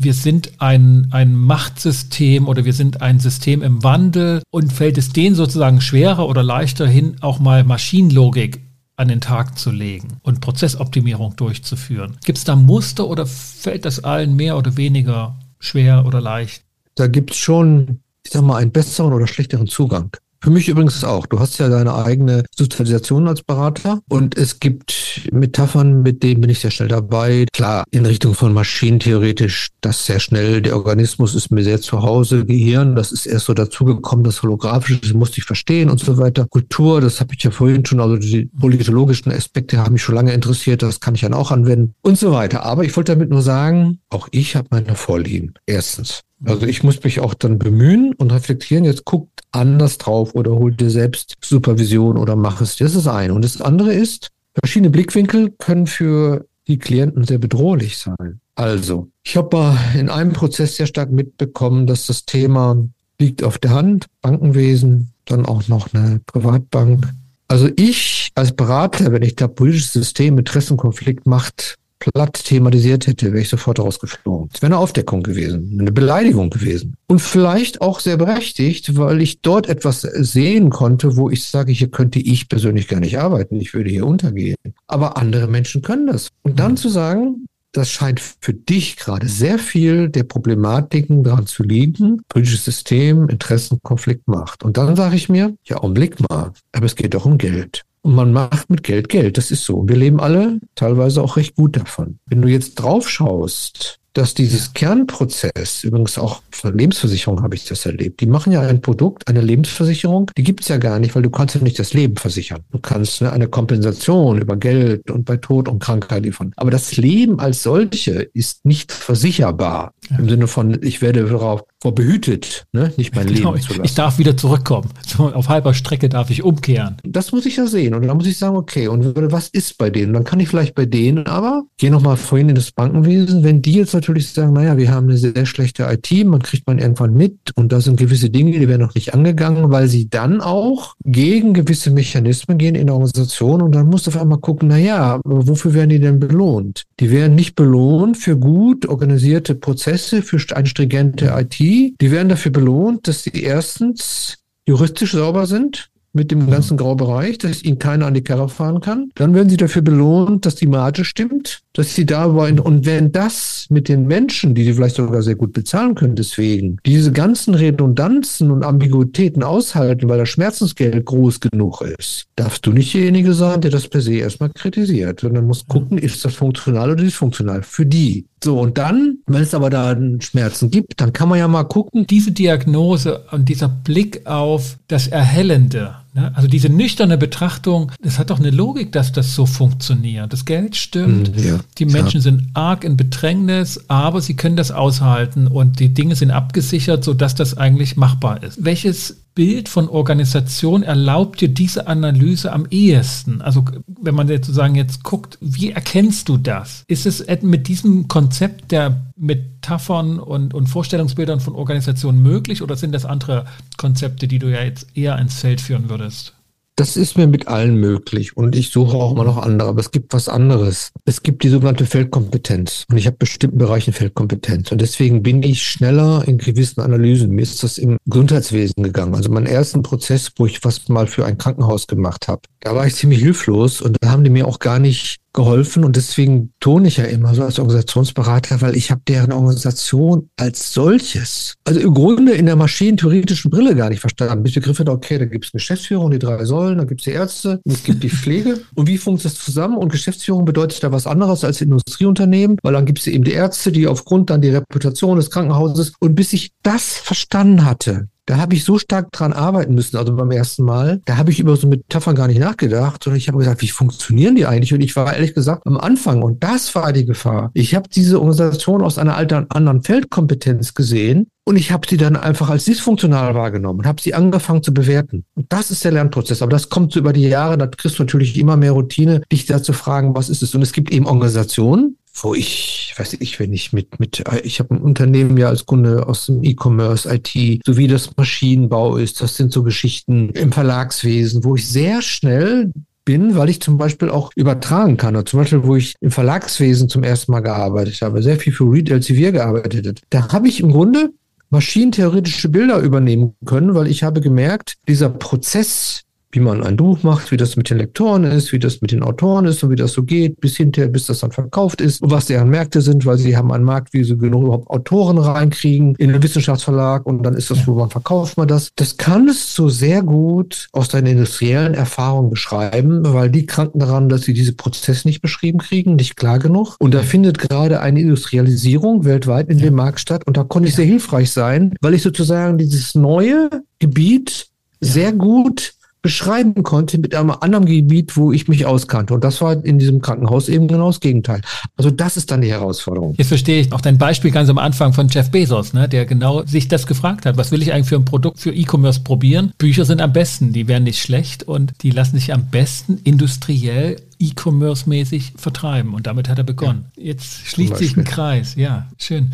wir sind ein, ein Machtsystem oder wir sind ein System im Wandel und fällt es denen sozusagen schwerer oder leichter hin, auch mal Maschinenlogik an den Tag zu legen und Prozessoptimierung durchzuführen. Gibt es da Muster oder fällt das allen mehr oder weniger schwer oder leicht? Da gibt es schon, ich sag mal, einen besseren oder schlechteren Zugang. Für mich übrigens auch. Du hast ja deine eigene Sozialisation als Berater und es gibt Metaphern, mit denen bin ich sehr schnell dabei. Klar, in Richtung von Maschinen theoretisch, das sehr schnell. Der Organismus ist mir sehr zu Hause. Gehirn, das ist erst so dazugekommen. Das Holographische, das musste ich verstehen und so weiter. Kultur, das habe ich ja vorhin schon, also die politologischen Aspekte haben mich schon lange interessiert. Das kann ich dann auch anwenden und so weiter. Aber ich wollte damit nur sagen, auch ich habe meine Vorlieben. Erstens. Also ich muss mich auch dann bemühen und reflektieren. Jetzt guckt anders drauf oder hol dir selbst Supervision oder mach es. Das ist ein. Und das andere ist, verschiedene Blickwinkel können für die Klienten sehr bedrohlich sein. Also, ich habe in einem Prozess sehr stark mitbekommen, dass das Thema liegt auf der Hand, Bankenwesen, dann auch noch eine Privatbank. Also ich als Berater, wenn ich da politisches System, Interessenkonflikt, Macht platt thematisiert hätte, wäre ich sofort rausgeflogen. Es wäre eine Aufdeckung gewesen, eine Beleidigung gewesen. Und vielleicht auch sehr berechtigt, weil ich dort etwas sehen konnte, wo ich sage, hier könnte ich persönlich gar nicht arbeiten, ich würde hier untergehen. Aber andere Menschen können das. Und dann zu sagen, das scheint für dich gerade sehr viel der Problematiken daran zu liegen, politisches System, Interessenkonflikt macht. Und dann sage ich mir, ja, Augenblick mal, aber es geht doch um Geld. Und man macht mit Geld Geld. Das ist so. Und wir leben alle teilweise auch recht gut davon. Wenn du jetzt drauf schaust, dass dieses Kernprozess, übrigens auch für Lebensversicherung habe ich das erlebt, die machen ja ein Produkt, eine Lebensversicherung, die gibt es ja gar nicht, weil du kannst ja nicht das Leben versichern. Du kannst ne, eine Kompensation über Geld und bei Tod und Krankheit liefern. Aber das Leben als solche ist nicht versicherbar. Ja. Im Sinne von, ich werde darauf vorbehütet, ne? nicht mein genau, Leben zu lassen. Ich darf wieder zurückkommen. So, auf halber Strecke darf ich umkehren. Das muss ich ja sehen. Und dann muss ich sagen, okay, und was ist bei denen? Dann kann ich vielleicht bei denen aber, gehe nochmal vorhin in das Bankenwesen, wenn die jetzt natürlich sagen, naja, wir haben eine sehr schlechte IT, man kriegt man irgendwann mit und da sind gewisse Dinge, die werden noch nicht angegangen, weil sie dann auch gegen gewisse Mechanismen gehen in der Organisation und dann musst du auf einmal gucken, naja, wofür werden die denn belohnt? Die werden nicht belohnt für gut organisierte Prozesse, für eine stringente IT, die werden dafür belohnt, dass sie erstens juristisch sauber sind, mit dem ganzen Graubereich, dass ihnen keiner an die Karre fahren kann. Dann werden sie dafür belohnt, dass die Marge stimmt, dass sie da wollen. Und wenn das mit den Menschen, die sie vielleicht sogar sehr gut bezahlen können, deswegen, diese ganzen Redundanzen und Ambiguitäten aushalten, weil das Schmerzensgeld groß genug ist, darfst du nicht derjenige sein, der das per se erstmal kritisiert, sondern musst gucken, ist das funktional oder dysfunktional für die. So, und dann, wenn es aber da Schmerzen gibt, dann kann man ja mal gucken. Diese Diagnose und dieser Blick auf das Erhellende, ne? also diese nüchterne Betrachtung, das hat doch eine Logik, dass das so funktioniert. Das Geld stimmt, hm, ja, die Menschen ja. sind arg in Bedrängnis, aber sie können das aushalten und die Dinge sind abgesichert, sodass das eigentlich machbar ist. Welches Bild von Organisation erlaubt dir diese Analyse am ehesten? Also wenn man jetzt sozusagen jetzt guckt, wie erkennst du das? Ist es mit diesem Konzept der Metaphern und, und Vorstellungsbildern von Organisationen möglich oder sind das andere Konzepte, die du ja jetzt eher ins Feld führen würdest? Das ist mir mit allen möglich und ich suche auch immer noch andere, aber es gibt was anderes. Es gibt die sogenannte Feldkompetenz und ich habe bestimmten Bereichen Feldkompetenz und deswegen bin ich schneller in gewissen Analysen. Mir ist das im Gesundheitswesen gegangen. Also mein ersten Prozess, wo ich fast mal für ein Krankenhaus gemacht habe, da war ich ziemlich hilflos und da haben die mir auch gar nicht geholfen und deswegen tone ich ja immer so als Organisationsberater, weil ich habe deren Organisation als solches, also im Grunde in der maschinentheoretischen Brille gar nicht verstanden. Bis Begriffe, okay, da gibt es eine Geschäftsführung, die drei Säulen, da gibt es die Ärzte, es gibt die Pflege und wie funktioniert das zusammen? Und Geschäftsführung bedeutet da was anderes als Industrieunternehmen, weil dann gibt es eben die Ärzte, die aufgrund dann die Reputation des Krankenhauses und bis ich das verstanden hatte, da habe ich so stark dran arbeiten müssen, also beim ersten Mal. Da habe ich über so Metaphern gar nicht nachgedacht, sondern ich habe gesagt, wie funktionieren die eigentlich? Und ich war ehrlich gesagt am Anfang, und das war die Gefahr. Ich habe diese Organisation aus einer anderen Feldkompetenz gesehen und ich habe sie dann einfach als dysfunktional wahrgenommen und habe sie angefangen zu bewerten. Und das ist der Lernprozess. Aber das kommt so über die Jahre, da kriegst du natürlich immer mehr Routine, dich da zu fragen, was ist es? Und es gibt eben Organisationen, wo ich, weiß ich, wenn ich mit, mit, ich habe ein Unternehmen ja als Kunde aus dem E-Commerce, IT, so wie das Maschinenbau ist, das sind so Geschichten im Verlagswesen, wo ich sehr schnell bin, weil ich zum Beispiel auch übertragen kann. Und zum Beispiel, wo ich im Verlagswesen zum ersten Mal gearbeitet habe, sehr viel für Read Elsevier gearbeitet habe, da habe ich im Grunde maschinentheoretische Bilder übernehmen können, weil ich habe gemerkt, dieser Prozess wie man ein Buch macht, wie das mit den Lektoren ist, wie das mit den Autoren ist und wie das so geht, bis hinterher, bis das dann verkauft ist und was deren Märkte sind, weil sie haben einen Markt, wie sie genug überhaupt Autoren reinkriegen in den Wissenschaftsverlag und dann ist das, wo man verkauft man das. Das kannst du sehr gut aus deiner industriellen Erfahrung beschreiben, weil die kranken daran, dass sie diese Prozesse nicht beschrieben kriegen, nicht klar genug. Und da findet gerade eine Industrialisierung weltweit in dem Markt statt und da konnte ich sehr hilfreich sein, weil ich sozusagen dieses neue Gebiet sehr gut beschreiben konnte mit einem anderen Gebiet, wo ich mich auskannte. Und das war in diesem Krankenhaus eben genau das Gegenteil. Also das ist dann die Herausforderung. Jetzt verstehe ich auch dein Beispiel ganz am Anfang von Jeff Bezos, ne, der genau sich das gefragt hat. Was will ich eigentlich für ein Produkt für E-Commerce probieren? Bücher sind am besten, die werden nicht schlecht und die lassen sich am besten industriell E-Commerce-mäßig vertreiben. Und damit hat er begonnen. Ja, Jetzt schließt sich ein Kreis. Ja, schön.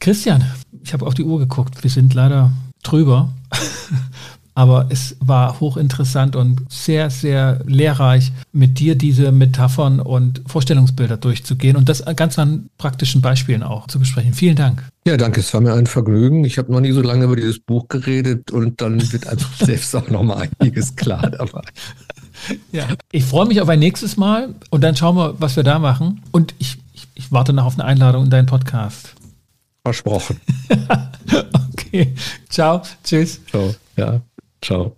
Christian, ich habe auf die Uhr geguckt. Wir sind leider drüber. Aber es war hochinteressant und sehr, sehr lehrreich, mit dir diese Metaphern und Vorstellungsbilder durchzugehen und das ganz an praktischen Beispielen auch zu besprechen. Vielen Dank. Ja, danke. Es war mir ein Vergnügen. Ich habe noch nie so lange über dieses Buch geredet und dann wird einfach selbst auch noch mal einiges klar dabei. Ja, ich freue mich auf ein nächstes Mal und dann schauen wir, was wir da machen. Und ich, ich, ich warte noch auf eine Einladung in deinen Podcast. Versprochen. okay. Ciao. Tschüss. Ciao. Ja. Ciao.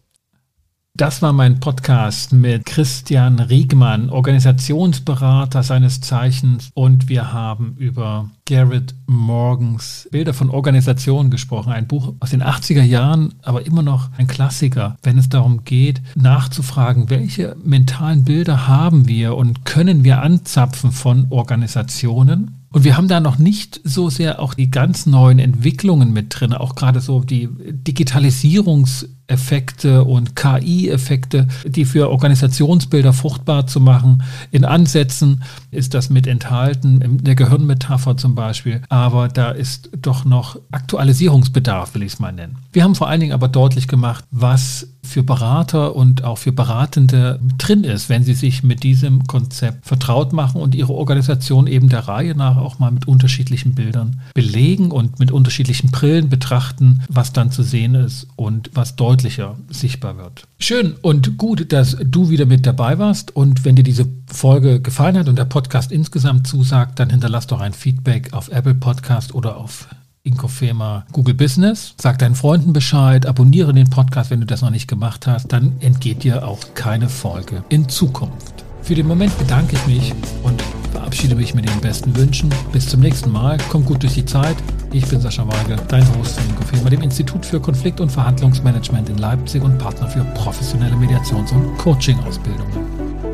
Das war mein Podcast mit Christian Riegmann, Organisationsberater seines Zeichens. Und wir haben über Garrett Morgans Bilder von Organisationen gesprochen. Ein Buch aus den 80er Jahren, aber immer noch ein Klassiker, wenn es darum geht, nachzufragen, welche mentalen Bilder haben wir und können wir anzapfen von Organisationen. Und wir haben da noch nicht so sehr auch die ganz neuen Entwicklungen mit drin, auch gerade so die Digitalisierungs- Effekte und KI-Effekte, die für Organisationsbilder fruchtbar zu machen. In Ansätzen ist das mit enthalten, in der Gehirnmetapher zum Beispiel. Aber da ist doch noch Aktualisierungsbedarf, will ich es mal nennen. Wir haben vor allen Dingen aber deutlich gemacht, was für Berater und auch für Beratende drin ist, wenn sie sich mit diesem Konzept vertraut machen und ihre Organisation eben der Reihe nach auch mal mit unterschiedlichen Bildern belegen und mit unterschiedlichen Brillen betrachten, was dann zu sehen ist und was deutlicher sichtbar wird. Schön und gut, dass du wieder mit dabei warst und wenn dir diese Folge gefallen hat und der Podcast insgesamt zusagt, dann hinterlass doch ein Feedback auf Apple Podcast oder auf Inkofema Google Business. Sag deinen Freunden Bescheid, abonniere den Podcast, wenn du das noch nicht gemacht hast. Dann entgeht dir auch keine Folge in Zukunft. Für den Moment bedanke ich mich und verabschiede mich mit den besten Wünschen. Bis zum nächsten Mal. Komm gut durch die Zeit. Ich bin Sascha Weigel, dein Host von Inkofema, dem Institut für Konflikt- und Verhandlungsmanagement in Leipzig und Partner für professionelle Mediations- und Coaching-Ausbildungen.